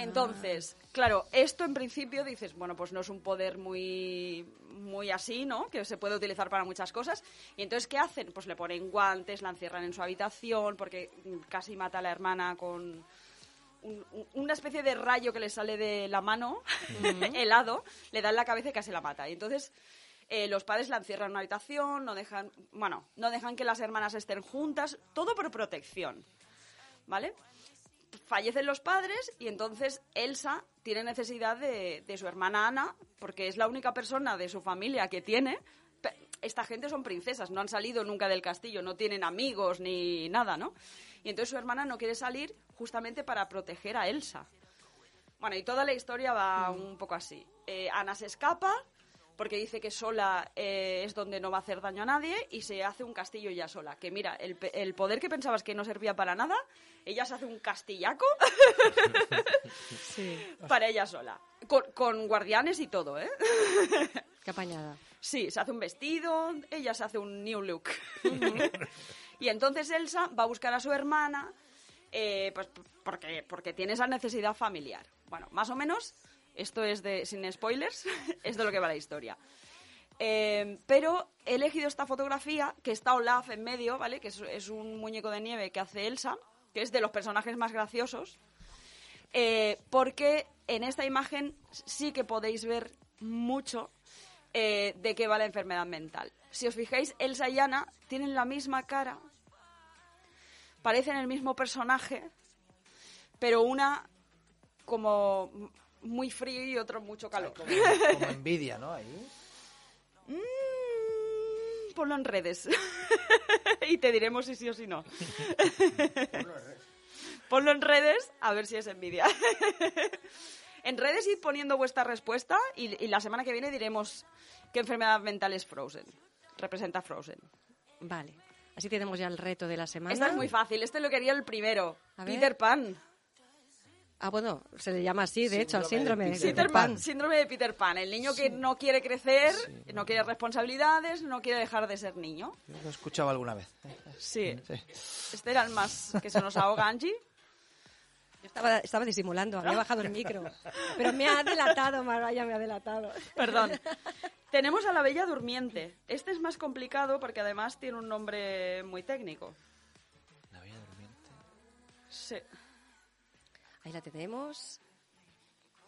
Entonces, claro, esto en principio dices, bueno, pues no es un poder muy, muy así, ¿no? Que se puede utilizar para muchas cosas. Y entonces, ¿qué hacen? Pues le ponen guantes, la encierran en su habitación, porque casi mata a la hermana con un- un- una especie de rayo que le sale de la mano, helado, le da en la cabeza y casi la mata. Y entonces, eh, los padres la encierran en una habitación, no dejan, bueno, no dejan que las hermanas estén juntas, todo por protección, ¿vale? Fallecen los padres y entonces Elsa tiene necesidad de, de su hermana Ana porque es la única persona de su familia que tiene. Esta gente son princesas, no han salido nunca del castillo, no tienen amigos ni nada, ¿no? Y entonces su hermana no quiere salir justamente para proteger a Elsa. Bueno, y toda la historia va un poco así. Eh, Ana se escapa porque dice que sola eh, es donde no va a hacer daño a nadie y se hace un castillo ya sola. Que mira, el, pe- el poder que pensabas que no servía para nada, ella se hace un castillaco Sí, para ella sola. Con, con guardianes y todo, ¿eh? qué apañada. Sí, se hace un vestido, ella se hace un new look. y entonces Elsa va a buscar a su hermana, eh, pues porque, porque tiene esa necesidad familiar. Bueno, más o menos, esto es de, sin spoilers, es de lo que va la historia. Eh, pero he elegido esta fotografía, que está Olaf en medio, ¿vale? Que es, un muñeco de nieve que hace Elsa, que es de los personajes más graciosos. Eh, porque en esta imagen sí que podéis ver mucho eh, de qué va la enfermedad mental. Si os fijáis, Elsa y Anna tienen la misma cara, parecen el mismo personaje, pero una como muy frío y otro mucho calor. Como, como envidia, ¿no? Ahí. Mm, ponlo en redes y te diremos si sí o si no. Ponlo en redes a ver si es envidia. en redes id poniendo vuestra respuesta y, y la semana que viene diremos qué enfermedad mental es Frozen. Representa Frozen. Vale. Así tenemos ya el reto de la semana. Esta es muy fácil, este lo quería el primero. A ver. Peter Pan. Ah, bueno, se le llama así, de hecho, al síndrome Síndrome de de Peter Peter Pan. Pan, síndrome de Peter Pan, el niño que no quiere crecer, no quiere responsabilidades, no quiere dejar de ser niño. Lo he escuchado alguna vez. Sí. Sí. Este era el más que se nos ahoga Angie. Yo estaba, estaba disimulando, había bajado el micro. Pero me ha delatado, Maraya, me ha delatado. Perdón. Tenemos a la Bella Durmiente. Este es más complicado porque además tiene un nombre muy técnico. La Bella Durmiente. Sí. Ahí la tenemos.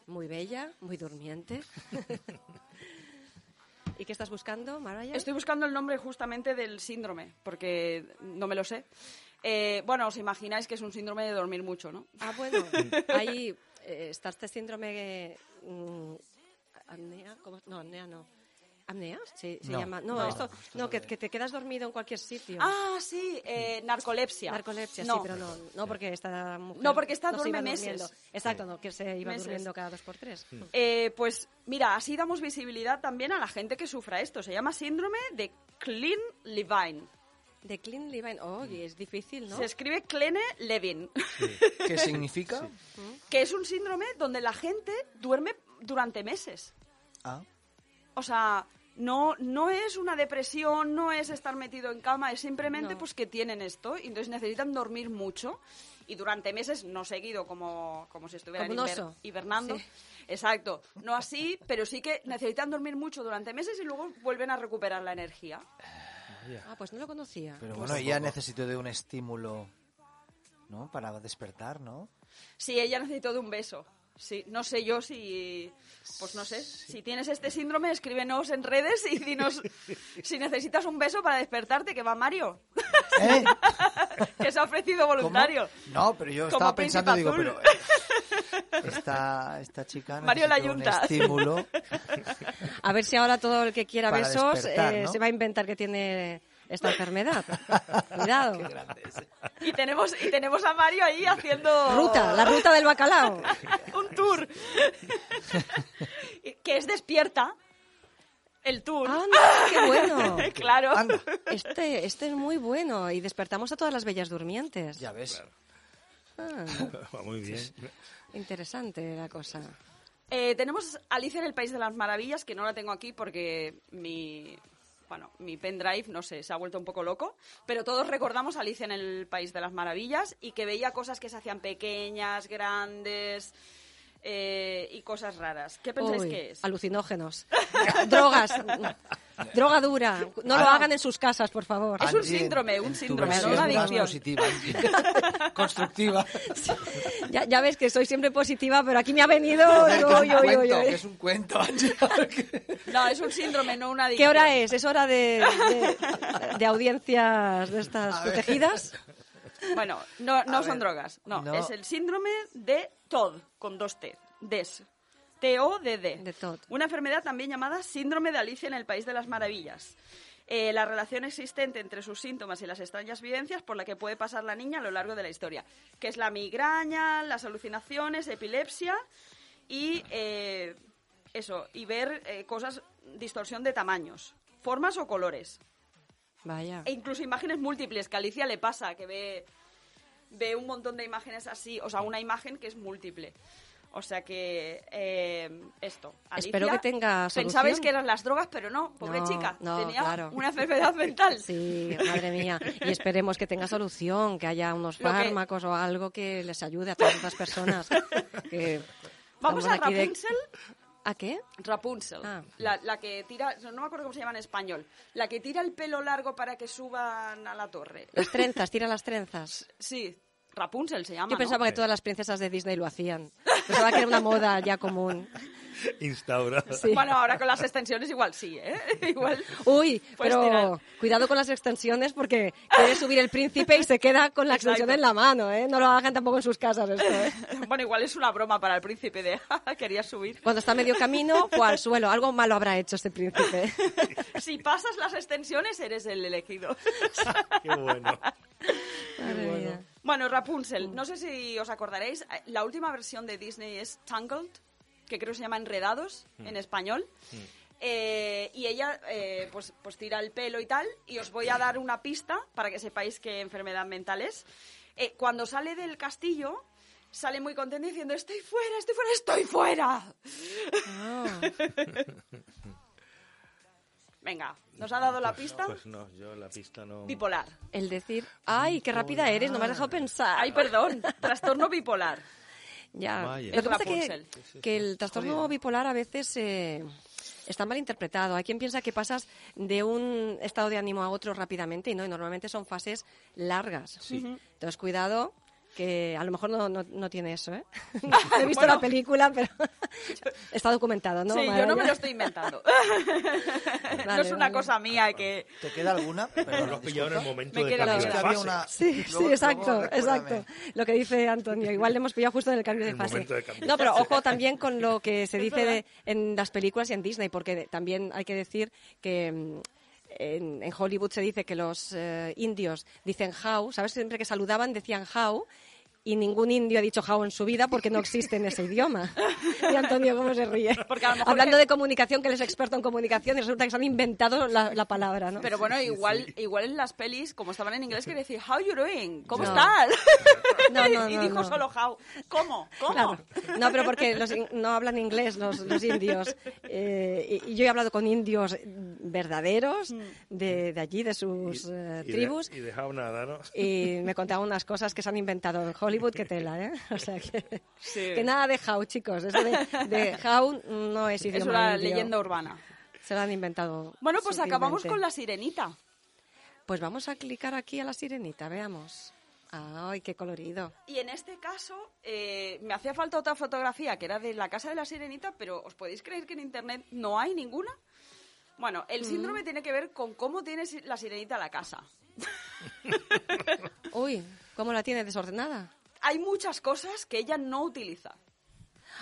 Muy bella, muy durmiente. ¿Y qué estás buscando, Maraya? Estoy buscando el nombre justamente del síndrome, porque no me lo sé. Eh, bueno, os imagináis que es un síndrome de dormir mucho, ¿no? Ah, bueno, ahí eh, está este síndrome... mm, apnea, ¿cómo? No, apnea no. ¿Apnea? Sí, se No, llama. No, no, esto, esto no que, que te quedas dormido en cualquier sitio. Ah, sí, eh, narcolepsia. Narcolepsia, No. sí, pero no, no porque esta mujer No, porque esta duerme meses. Exacto, no, que se iba Meses. durmiendo cada dos por tres. Eh, pues mira, así damos visibilidad también a la gente que sufra esto. Se llama síndrome de Klein-Levine. De Clean Levine, oye, es difícil, ¿no? Se escribe Kleine-Levin, ¿Qué significa? que es un síndrome donde la gente duerme durante meses. Ah, O sea, no, no es una depresión, no es estar metido en cama, es simplemente No. pues que tienen esto y entonces necesitan dormir mucho y durante meses, no seguido como, como si estuvieran hiber- hibernando. Sí. Exacto, no así, pero sí que necesitan dormir mucho durante meses y luego vuelven a recuperar la energía. Ah, pues no lo conocía. pero bueno, ella necesitó de un estímulo, ¿no? Para despertar, ¿no? Sí, ella necesitó de un beso. Sí, no sé yo si, pues no sé, si tienes este síndrome, escríbenos en redes y dinos si necesitas un beso para despertarte, que va Mario, ¿Eh? que se ha ofrecido ¿Cómo? voluntario. No, pero yo estaba pensando, digo, pero eh, esta, esta chica Mario la un Yunta. estímulo. A ver si ahora todo el que quiera Para besos eh, ¿no? se va a inventar que tiene esta enfermedad. Cuidado. Y tenemos, y tenemos a Mario ahí haciendo Ruta, la ruta del bacalao. un tour. que es despierta. El tour. ¡Anda, qué bueno! claro. Anda, Este, este es muy bueno y despertamos a todas las bellas durmientes. ya ves. Ah, muy bien. interesante la cosa. Eh, tenemos Alicia en el País de las Maravillas, que no la tengo aquí porque mi, bueno, mi pendrive, no sé, se ha vuelto un poco loco. Pero todos recordamos Alicia en el País de las Maravillas y que veía cosas que se hacían pequeñas, grandes eh, y cosas raras. ¿Qué pensáis Uy, que es? Alucinógenos. Drogas. Droga dura. No lo Ah. hagan en sus casas, por favor. Es un síndrome, un síndrome, no una adicción. positiva, constructiva. Ya, ya ves que soy siempre positiva, pero aquí me ha venido... Que es un cuento, es un. No, es un síndrome, no una adicción. ¿Qué hora es? ¿Es hora de, de- de audiencias de estas protegidas? Bueno, no, no son ver, drogas. No, no. es el síndrome de TOD, con dos T. DES. T-O-D-D. De TOD. Una enfermedad también llamada síndrome de Alicia en el País de las Maravillas. Eh, la relación existente entre sus síntomas y las extrañas vivencias por la que puede pasar la niña a lo largo de la historia, que es la migraña, las alucinaciones, epilepsia y eh, eso, y ver eh, cosas, distorsión de tamaños, formas o colores. Vaya. E incluso imágenes múltiples, que a Alicia le pasa, que ve, ve un montón de imágenes así, o sea, una imagen que es múltiple. O sea que eh, esto. Alicia, Espero que tenga Pensabais solución. que eran las drogas, pero no, pobre No, chica. no, tenía claro. una enfermedad mental. Sí, madre mía. Y esperemos que tenga solución, que haya unos Lo que- fármacos o algo que les ayude a todas estas personas. que Vamos a aquí de- Rapunzel. ¿A qué? Rapunzel, Ah. la, la que tira, no me acuerdo cómo se llama en español, la que tira el pelo largo para que suban a la torre. Las trenzas, tira las trenzas. Sí, Rapunzel se llama. Yo ¿no? pensaba que todas las princesas de Disney lo hacían. Pensaba que era una moda ya común. Instaurado. Sí. Bueno, ahora con las extensiones igual sí, ¿eh? igual. Uy, Puedes pero tirar. cuidado con las extensiones porque quiere subir el príncipe y se queda con la extensión Exacto. en la mano, ¿eh? No lo hagan tampoco en sus casas esto, ¿eh? Bueno, igual es una broma para el príncipe de quería subir. Cuando está a medio camino, o al suelo. Algo malo habrá hecho este príncipe. Si pasas las extensiones, eres el elegido. Qué bueno. Madre mía. Bueno, Rapunzel, no sé si os acordaréis, eh, la última versión de Disney es Tangled, que creo que se llama Enredados en español. Eh, y ella eh, pues, pues tira el pelo y tal, y os voy a dar una pista para que sepáis qué enfermedad mental es. Eh, cuando sale del castillo, sale muy contenta diciendo, estoy fuera, estoy fuera, estoy fuera. Ah. Venga, ¿nos ha dado la pista? Pues no, yo la pista no. Bipolar. El decir, ay, qué rápida eres, no me has dejado pensar. Ay, perdón, trastorno bipolar. Ya. Vaya. Lo que pasa es que, que el trastorno bipolar a veces eh, está mal interpretado. Hay quien piensa que pasas de un estado de ánimo a otro rápidamente y no, y normalmente son fases largas. Entonces, cuidado, que a lo mejor no, no, no tiene eso, ¿eh? He visto la película, pero está documentado, ¿no? sí, yo no me lo estoy inventando. no Vale, es una vale. cosa mía que... ¿Te queda alguna? Perdona, lo has pillado en el momento Me de queda cambiar la de fase. una- Sí, Luego- sí, luego exacto, exacto. Lo que dice Antonio. Igual le hemos pillado justo en el cambio de El fase. de. No, pero ojo también con lo que se dice de- en las películas y en Disney, porque también hay que decir que mm, en, en Hollywood se dice que los eh, indios dicen how, ¿sabes? Siempre que saludaban decían how. Y ningún indio ha dicho how en su vida porque no existe en ese idioma. Y Antonio, ¿cómo se ríe? Porque a lo mejor Hablando que- de comunicación, que él es experto en comunicación, y resulta que se han inventado la, la palabra, ¿no? Pero bueno, igual, igual en las pelis, como estaban en inglés, quería decir, how you doing? ¿Cómo No. estás? No, no, y dijo no. solo how. ¿Cómo? ¿Cómo? Claro. No, pero porque los in- no hablan inglés los, los indios. Eh, y, y yo he hablado con indios verdaderos de, de allí, de sus eh, Y de- tribus. Y dejado nada, ¿no? Y me contaban unas cosas que se han inventado en Hollywood que tela, ¿eh? O sea que, Sí. que nada de how, chicos. Eso de, de how no es idioma Es una indio. leyenda urbana. Se lo han inventado. Bueno, pues acabamos con la sirenita. Pues vamos a clicar aquí a la sirenita, veamos. ¡Ay, qué colorido! Y en este caso, eh, me hacía falta otra fotografía que era de la casa de la sirenita, pero ¿os podéis creer que en internet no hay ninguna? Bueno, el síndrome tiene que ver con cómo tiene la sirenita la casa. Uy, ¿cómo la tiene desordenada? Hay muchas cosas que ella no utiliza.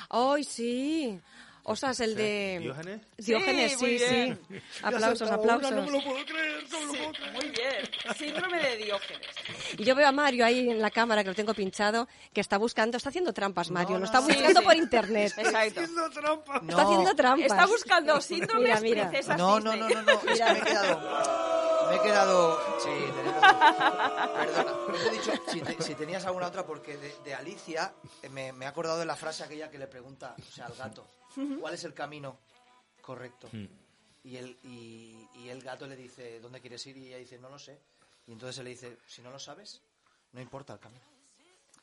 ¡Ay, sí! Ostras, el de... ¿Diógenes? Diógenes, Sí, muy sí, bien. sí. Aplausos, aplausos. No me lo puedo creer, no me lo puedo creer. Muy bien. Síndrome de Diógenes. Y yo veo a Mario ahí en la cámara, que lo tengo pinchado, que está buscando, está haciendo trampas, Mario, No, lo está buscando Sí, sí. por internet. Exacto. Haciendo trampa. Está No. haciendo trampas. Está buscando síndromes Mira, mira. princesas No, no, no, no, no, es que me he quedado. Me he quedado. Sí, tenés razón. Perdona, pero te he dicho si, te- si tenías alguna otra, porque de, de Alicia eh, me, me he acordado de la frase aquella que le pregunta, o sea, al gato, ¿cuál es el camino correcto? Y el, y, y el gato le dice, ¿dónde quieres ir? Y ella dice, no lo sé. Y entonces él le dice, si no lo sabes, no importa el camino.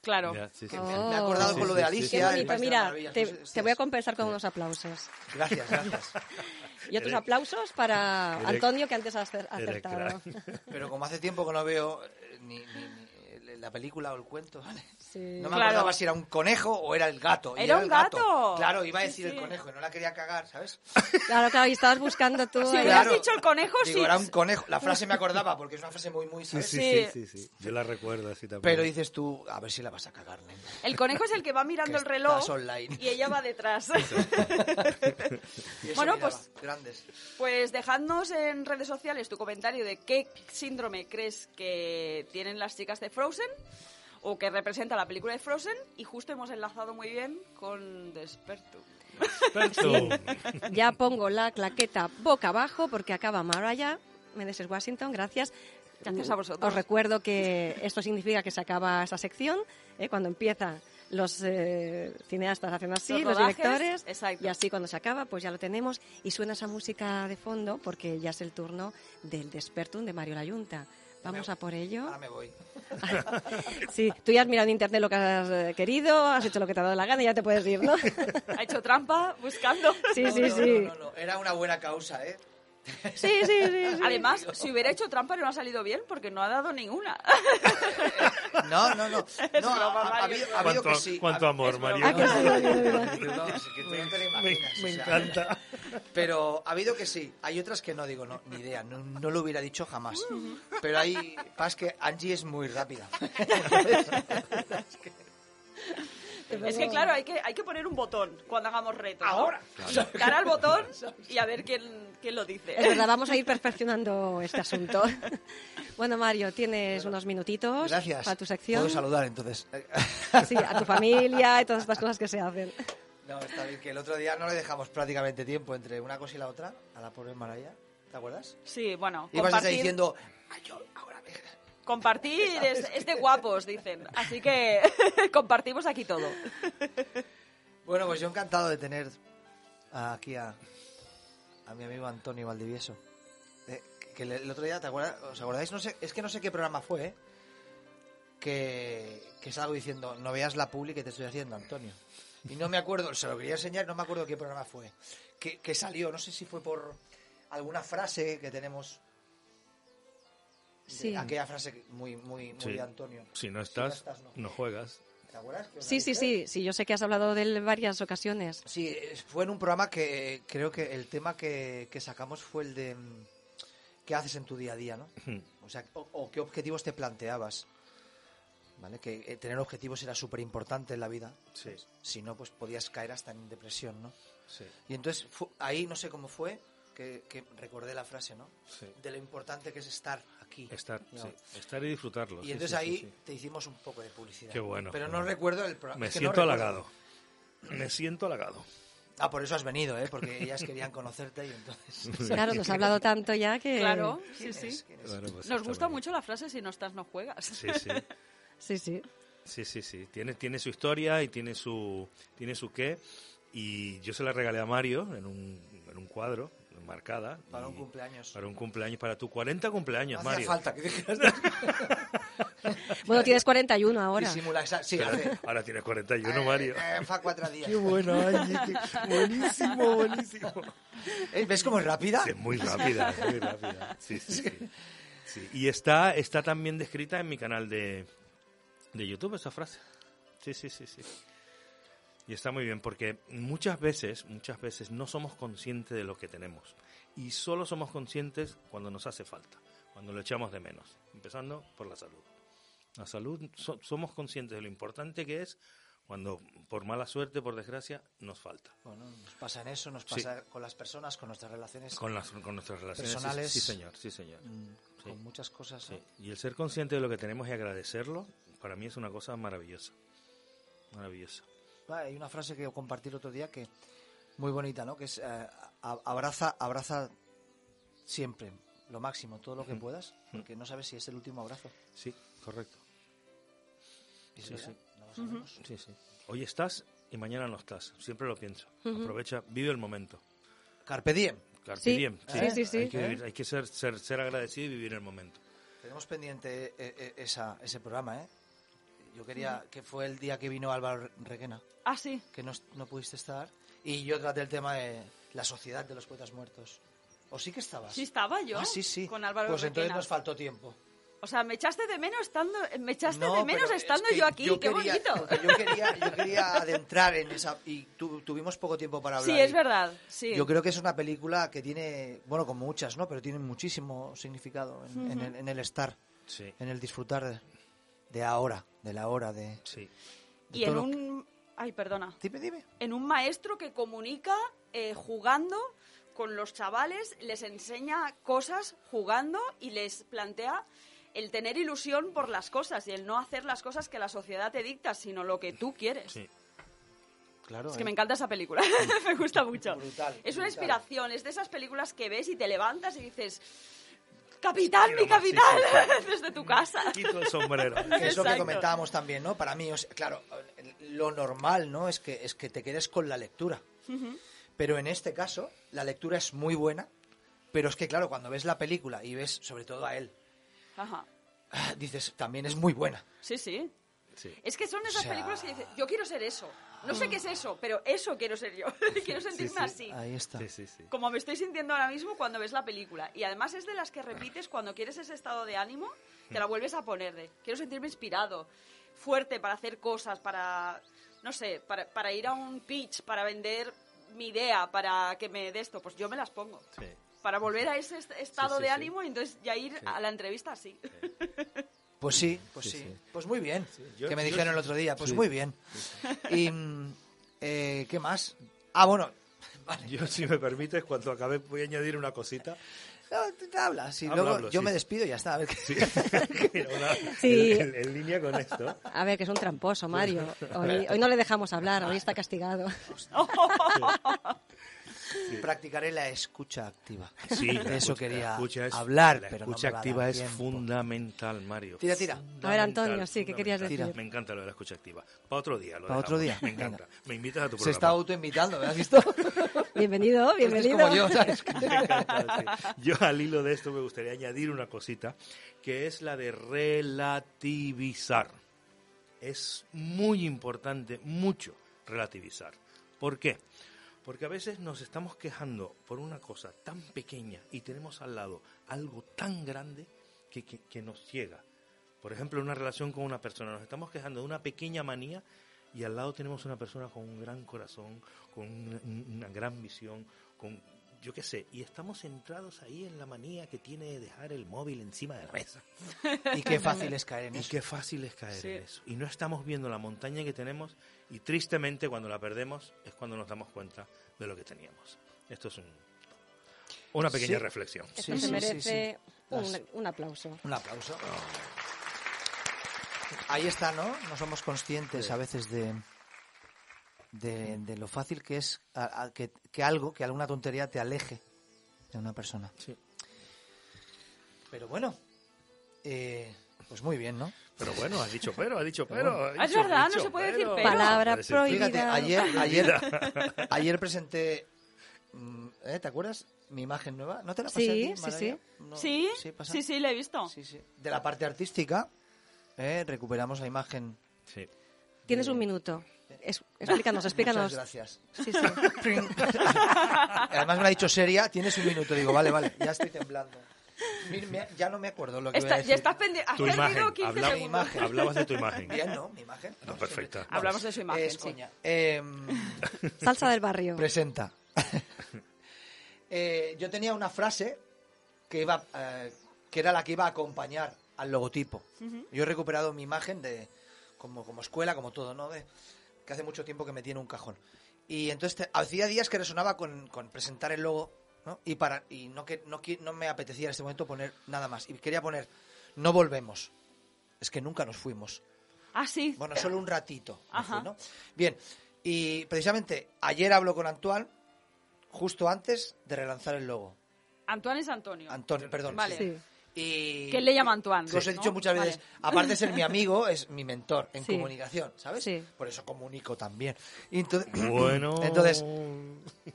Claro. Ya, sí, sí. Oh. Me he acordado Sí, con lo de sí, sí. Alicia. Qué bonito, mira, te, te voy a compensar con unos aplausos. Gracias, gracias. Y otros aplausos para Antonio, que antes ha acertado. Pero como hace tiempo que no veo eh, ni, ni- ni la película o el cuento, ¿vale? Sí. No me Claro. acordaba si era un conejo o era el gato. Y Era un el gato. Claro, iba a Sí, decir sí. el conejo y no la quería cagar, ¿sabes? Claro, claro, y estabas buscando tú. Si ahí. hubieras dicho el conejo, Digo, sí. era un conejo. La frase me acordaba porque es una frase muy, muy, Sí, ¿sabes? sí, Sí. sí, sí, sí. Yo la recuerdo así también. Pero dices tú, a ver si la vas a cagar, nena. El conejo es el que va mirando Que el reloj online. y ella va detrás. Bueno, miraba, pues- Grandes. Pues dejadnos en redes sociales tu comentario de qué síndrome crees que tienen las chicas de Frozen o que representa la película de Frozen y justo hemos enlazado muy bien con Despertum. Experto. Ya pongo la claqueta boca abajo porque acaba Mariah, Menezes Washington, gracias. Gracias a vosotros. Os recuerdo que esto significa que se acaba esa sección, ¿eh? cuando empiezan los eh, cineastas hacen así, Los los, rodajes, directores, exacto. y así cuando se acaba, pues ya lo tenemos, y suena esa música de fondo porque ya es el turno del Despertum de Mario Layunta. Vamos a por ello. Ahora me voy. Sí, tú ya has mirado en internet lo que has eh, querido, has hecho lo que te ha dado la gana y ya te puedes ir, ¿no? Ha hecho trampa buscando. Sí, No, sí, no, sí. No, no, no. Era una buena causa, ¿eh? Sí, sí, sí. sí. Además, si hubiera hecho trampa no ha salido bien porque no ha dado ninguna. No, no, no. No, ha, habido, ha habido Cuánto, que sí. cuánto amor, Mario. No, no lo Me, me encanta. Pero ha habido que sí. Hay otras que no digo, no, ni idea. No, no lo hubiera dicho jamás. Pero hay. Pasa que Angie es muy rápida. Es que claro, hay que, hay que poner un botón cuando hagamos retos. ¿no? Ahora. Y dar al botón y a ver quién, quién lo dice. Es verdad, vamos a ir perfeccionando este asunto. Bueno, Mario, tienes unos minutitos Gracias. para tu sección. Puedo saludar entonces. Sí, a tu familia y todas estas cosas que se hacen. No, está bien que el otro día no le dejamos prácticamente tiempo entre una cosa y la otra a la pobre Maraya. ¿Te acuerdas? Sí, bueno, Ibas compartir, diciendo, "Ay, yo ahora me... compartir es, es de guapos, dicen. Así que compartimos aquí todo. Bueno, pues yo encantado de tener aquí a, a mi amigo Antonio Valdivieso. Eh, que el, el otro día, ¿te acuerdas? ¿Os acordáis? No sé, es que no sé qué programa fue, ¿eh? que, que es algo diciendo, no veas la publi que te estoy haciendo, Antonio. Y no me acuerdo, se lo quería enseñar, no me acuerdo qué programa fue. Que, que salió, no sé si fue por alguna frase que tenemos. de- Sí. Aquella frase muy, muy, muy Sí. de Antonio. Si no estás, no. no juegas. ¿Te acuerdas? que os Sí, sí, sí, sí, yo sé que has hablado de él en varias ocasiones. Sí, fue en un programa que creo que el tema que, que sacamos fue el de mm, qué haces en tu día a día, ¿no? O sea, o, o qué objetivos te planteabas. ¿Vale? Que eh, tener objetivos era súper importante en la vida. Sí. Si no, pues podías caer hasta en depresión, ¿no? Sí, Y entonces fu- ahí no sé cómo fue que, que recordé la frase, ¿no? sí. De lo importante que es estar aquí. Estar, sí. Estar y disfrutarlo. Y sí, entonces ahí sí. te hicimos un poco de publicidad. Qué bueno, Pero no recuerdo el programa. Me es que no siento halagado. Me siento halagado. Ah, por eso has venido, ¿eh? Porque ellas querían conocerte y entonces... Claro, nos ha hablado tanto ya que... Claro, sí, ¿Quién sí. pues Nos gusta mucho la frase si no estás no juegas. Sí, sí. Sí, sí. Sí, sí, sí. Tiene, tiene su historia y tiene su, tiene su qué. Y yo se la regalé a Mario en un, en un cuadro, enmarcada. Para un cumpleaños. Para un cumpleaños, para tu 40 cumpleaños, No Mario. falta que dijeras Bueno, tienes 41 ahora. disimular esa- Sí, Pero hace- ahora tienes 41, Mario. Eh, fa cuatro días. Qué bueno, Angie, qué- buenísimo, buenísimo. Eh, ¿Ves cómo es rápida? Sí, es muy rápida, es muy rápida. Sí, sí, sí. Sí, Y está, está también descrita en mi canal de, de YouTube esa frase. Sí, sí, sí, sí. Y está muy bien porque muchas veces, muchas veces no somos conscientes de lo que tenemos. Y solo somos conscientes cuando nos hace falta, cuando lo echamos de menos. Empezando por la salud. La salud, so- somos conscientes de lo importante que es cuando, por mala suerte, por desgracia, nos falta. Bueno, nos pasa en eso, nos Sí. pasa con las personas, con nuestras relaciones, Con, las, con nuestras relaciones. sí, Personales. Sí, señor, sí, señor. mm, Sí. con muchas cosas. Sí, ¿no? y el ser consciente de lo que tenemos y agradecerlo, para mí es una cosa maravillosa. Maravillosa. Ah, Hay una frase que compartí el otro día que muy bonita, ¿no? Que es eh, a- abraza, abraza siempre lo máximo, todo lo que puedas, porque no sabes si es el último abrazo. Sí, correcto. Y es Sí, verdad, sí. no lo sabemos. Sí, sí. Hoy estás y mañana no estás. Siempre lo pienso. Aprovecha, vive el momento. Carpe diem. Carpe Sí, diem, sí, sí, sí. Hay que, vivir- hay que ser, ser, ser agradecido y vivir el momento. Tenemos pendiente eh, eh, esa, ese programa, ¿eh? Yo quería, que fue el día que vino Álvaro Requena, Ah, sí. que no, no pudiste estar, y yo traté el tema de la sociedad de los poetas muertos. ¿O sí que estabas? Sí estaba yo. Ah, sí, sí. Con Álvaro Pues entonces Requena. nos faltó tiempo. O sea, me echaste de menos estando, me echaste No, de menos pero es estando que yo aquí. yo Qué quería- bonito. porque Yo quería, yo quería adentrar en esa... Y tu- tuvimos poco tiempo para hablar. Sí, es y verdad. Sí. Yo creo que es una película que tiene, bueno, como muchas, ¿no? Pero tiene muchísimo significado en, en el, en el estar, Sí, en el disfrutar de, de ahora, de la hora, de... sí. de y en que- un, ay, perdona, Dime, dime. en un maestro que comunica eh, jugando con los chavales, les enseña cosas jugando y les plantea el tener ilusión por las cosas y el no hacer las cosas que la sociedad te dicta, sino lo que tú quieres. sí. Claro. Es que eh. me encanta esa película, me gusta mucho. Brutal, es una brutal. inspiración, es de esas películas que ves y te levantas y dices, ¡Capitán, mi capitán! Desde tu casa. Quito el sombrero. Que es lo que comentábamos también, ¿no? Para mí, o sea, claro, lo normal, ¿no? Es que, es que te quedes con la lectura. Pero en este caso, la lectura es muy buena, pero es que, claro, cuando ves la película y ves sobre todo a él, Ajá. dices, también es muy buena. Sí, sí. Sí. Es que son esas sea- películas que dices, yo quiero ser eso. No sé qué es eso, pero eso quiero ser yo. quiero sentirme así. Ahí está. Sí, sí, sí. Como me estoy sintiendo ahora mismo cuando ves la película. Y además es de las que repites cuando quieres ese estado de ánimo, te la vuelves a poner de, quiero sentirme inspirado, fuerte para hacer cosas, para, no sé, para, para ir a un pitch, para vender mi idea, para que me dé esto. Pues yo me las pongo. Sí. Para volver a ese est- estado sí, de sí. ánimo y entonces ya ir a la entrevista así. Pues sí, pues sí. Sí, sí. Pues muy bien. Yo- que me yo- dijeron el otro día, pues sí. muy bien. Y, eh, ¿qué más? Ah, bueno. Vale. Yo, si me permites, cuando acabe, voy a añadir una cosita. No, hablas. Y Hablo, luego hablo, yo sí, me sí. despido y ya está. A ver qué- Sí. Una- Sí. en, en- en línea con esto. A ver, que es un tramposo, Mario. Hoy, hoy no le dejamos hablar, hoy está castigado. Practicaré la escucha activa. Sí, la eso escucha- quería escucha es- hablar, la pero escucha activa es tiempo. fundamental, Mario. Tira, tira. A ver, Antonio, sí, ¿qué querías decir? Me encanta lo de la escucha activa. Para otro día. Lo Pa' otro día, Me encanta. Me invitas a tu Se programa. está autoinvitando, ¿me has visto? Bienvenido, Este es bienvenido. como yo, ¿sabes? Me encanta, sí. Yo al hilo de esto me gustaría añadir una cosita, que es la de relativizar. Es muy importante, mucho, relativizar. ¿Por qué? Porque a veces nos estamos quejando por una cosa tan pequeña y tenemos al lado algo tan grande que, que- que nos ciega. Por ejemplo, en una relación con una persona, nos estamos quejando de una pequeña manía y al lado tenemos una persona con un gran corazón, con una, una gran visión, con yo qué sé, y estamos centrados ahí en la manía que tiene de dejar el móvil encima de la mesa. Y qué fácil es caer en Y eso. qué fácil es caer Sí. en eso. Y no estamos viendo la montaña que tenemos y tristemente cuando la perdemos es cuando nos damos cuenta de lo que teníamos. Esto es un- una pequeña Sí. reflexión. Esto Sí, se sí, merece sí. Un, aplauso. Un aplauso. Ahí está, ¿no? No somos conscientes a veces de, de, de lo fácil que es a- a- que, que algo, que alguna tontería te aleje de una persona. Sí. Pero bueno, eh, pues muy bien, ¿no? Pero bueno, has dicho pero, has dicho pero. has es verdad, no se puede decir pero. Palabra prohibida. Fíjate, ayer, ayer, ayer presenté, mm, ¿eh? ¿te acuerdas? Mi imagen nueva. ¿No te la pasé Sí, a ti, sí, sí. No, ¿Sí? pasa. Sí, sí, le he visto. Sí, sí. De la parte artística, ¿eh? recuperamos la imagen. Sí. Tienes un minuto. Es- explícanos, explícanos. Muchas gracias. Sí, sí. Además me ha dicho seria, tienes un minuto. Digo, vale, vale, ya estoy temblando. Mira, me- ya no me acuerdo lo que voy a Está- decir. ya estás pendiente. Has Tu imagen. 15 habla- segundos. imagen. Hablabas de tu imagen. Bien, ¿no? Mi imagen. No, perfecta. siempre- Hablamos de su imagen, Es sí. coña. Eh, Salsa del barrio. presenta. Eh, yo tenía una frase que iba, eh, que era la que iba a acompañar al logotipo. Yo he recuperado mi imagen de como, como escuela, como todo, ¿no? De, que hace mucho tiempo que metí en un cajón. Y entonces te- hacía días que resonaba con, con presentar el logo, ¿no? Y para y no que no, no me apetecía en este momento poner nada más. Y quería poner no volvemos. Es que nunca nos fuimos. Ah, sí. Bueno, solo un ratito. Ajá. fui, ¿no? Bien, y precisamente ayer hablo con Antoine justo antes de relanzar el logo. Antoine es Antonio. Antonio, perdón. Vale. Sí. Y Que él le llama Antoine. os he ¿no? dicho muchas veces, Vale. aparte de ser mi amigo, es mi mentor en Sí. comunicación, ¿sabes? Sí. Por eso comunico también. Entonces, Bueno. entonces,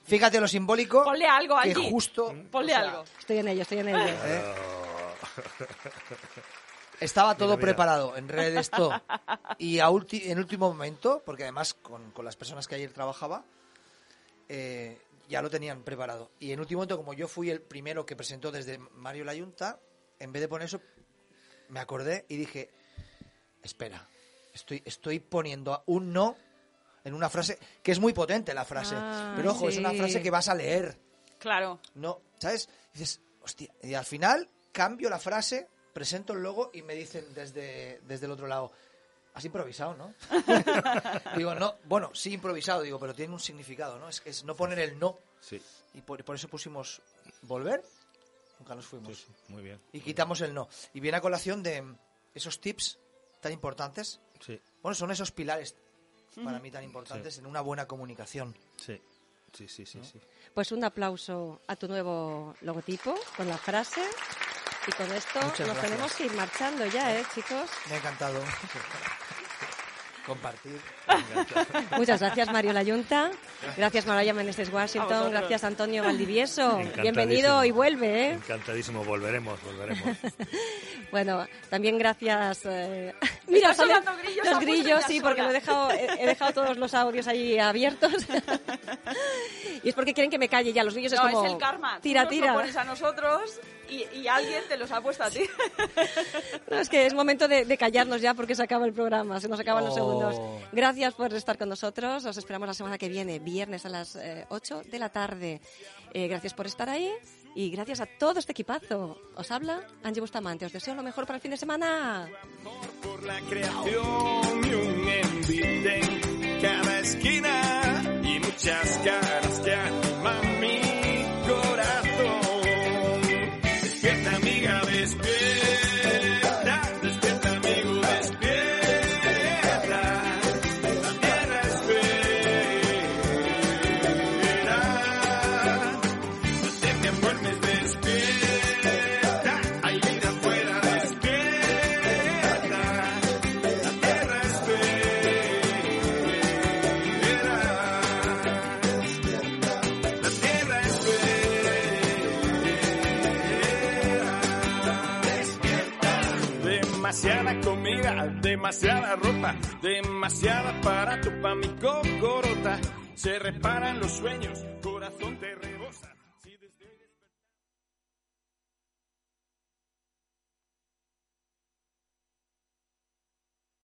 fíjate lo simbólico. Ponle algo que allí. justo. Ponle o sea, algo. Estoy en ello, estoy en ello. ¿eh? Estaba todo Mira, mira. preparado, en redes todo. Y a ulti- en último momento, porque además con, con las personas que ayer trabajaba, eh, ya lo tenían preparado. Y en último momento, como yo fui el primero que presentó desde Mario Layunta, en vez de poner eso, me acordé y dije, espera, estoy, estoy poniendo un no en una frase que es muy potente la frase. Ah, pero ojo, es una sí. frase que vas a leer. Claro. No, ¿sabes? Y dices, hostia. Y al final cambio la frase, presento el logo y me dicen desde, desde el otro lado, has improvisado, ¿no? digo, no, bueno, sí improvisado, digo, pero tiene un significado, ¿no? Es que es no poner el no. Sí, Y por, por eso pusimos volver, nunca nos fuimos. sí, sí, muy bien. Y quitamos el no. Y viene a colación de esos tips tan importantes. Sí, Bueno, son esos pilares para mí tan importantes en una buena comunicación. sí, sí, sí, sí. sí. Pues un aplauso a tu nuevo logotipo con la frase. Y con esto Muchas nos gracias. tenemos que ir marchando ya, ¿eh, chicos? Me ha encantado compartir. Muchas gracias, Mario Layunta. Gracias, Maraya Meneses Washington. Gracias, Antonio Valdivieso. Bienvenido y vuelve, ¿eh? Encantadísimo, volveremos, volveremos. Bueno, también gracias. eh, sale- sonando grillos, los grillos, sí, porque lo he dejado, he, he dejado todos los audios ahí abiertos. y es porque quieren que me calle ya. Los grillos No, es como. es el karma. Tú Tira, nos lo tira. pones a nosotros y, y alguien te los ha puesto a ti. No, es que es momento de, de callarnos ya porque se acaba el programa, se nos acaban los Oh. segundos. Gracias por estar con nosotros. Os esperamos la semana que viene, viernes a las eh, 8 de la tarde. Eh, gracias por estar ahí y gracias a todo este equipazo. Os habla Angie Bustamante. Os deseo lo mejor para el fin de semana. por la creación y un envite en cada esquina y muchas caras que demasiada ropa, demasiada aparato pa' mi cocorota. Se reparan los sueños, corazón te re-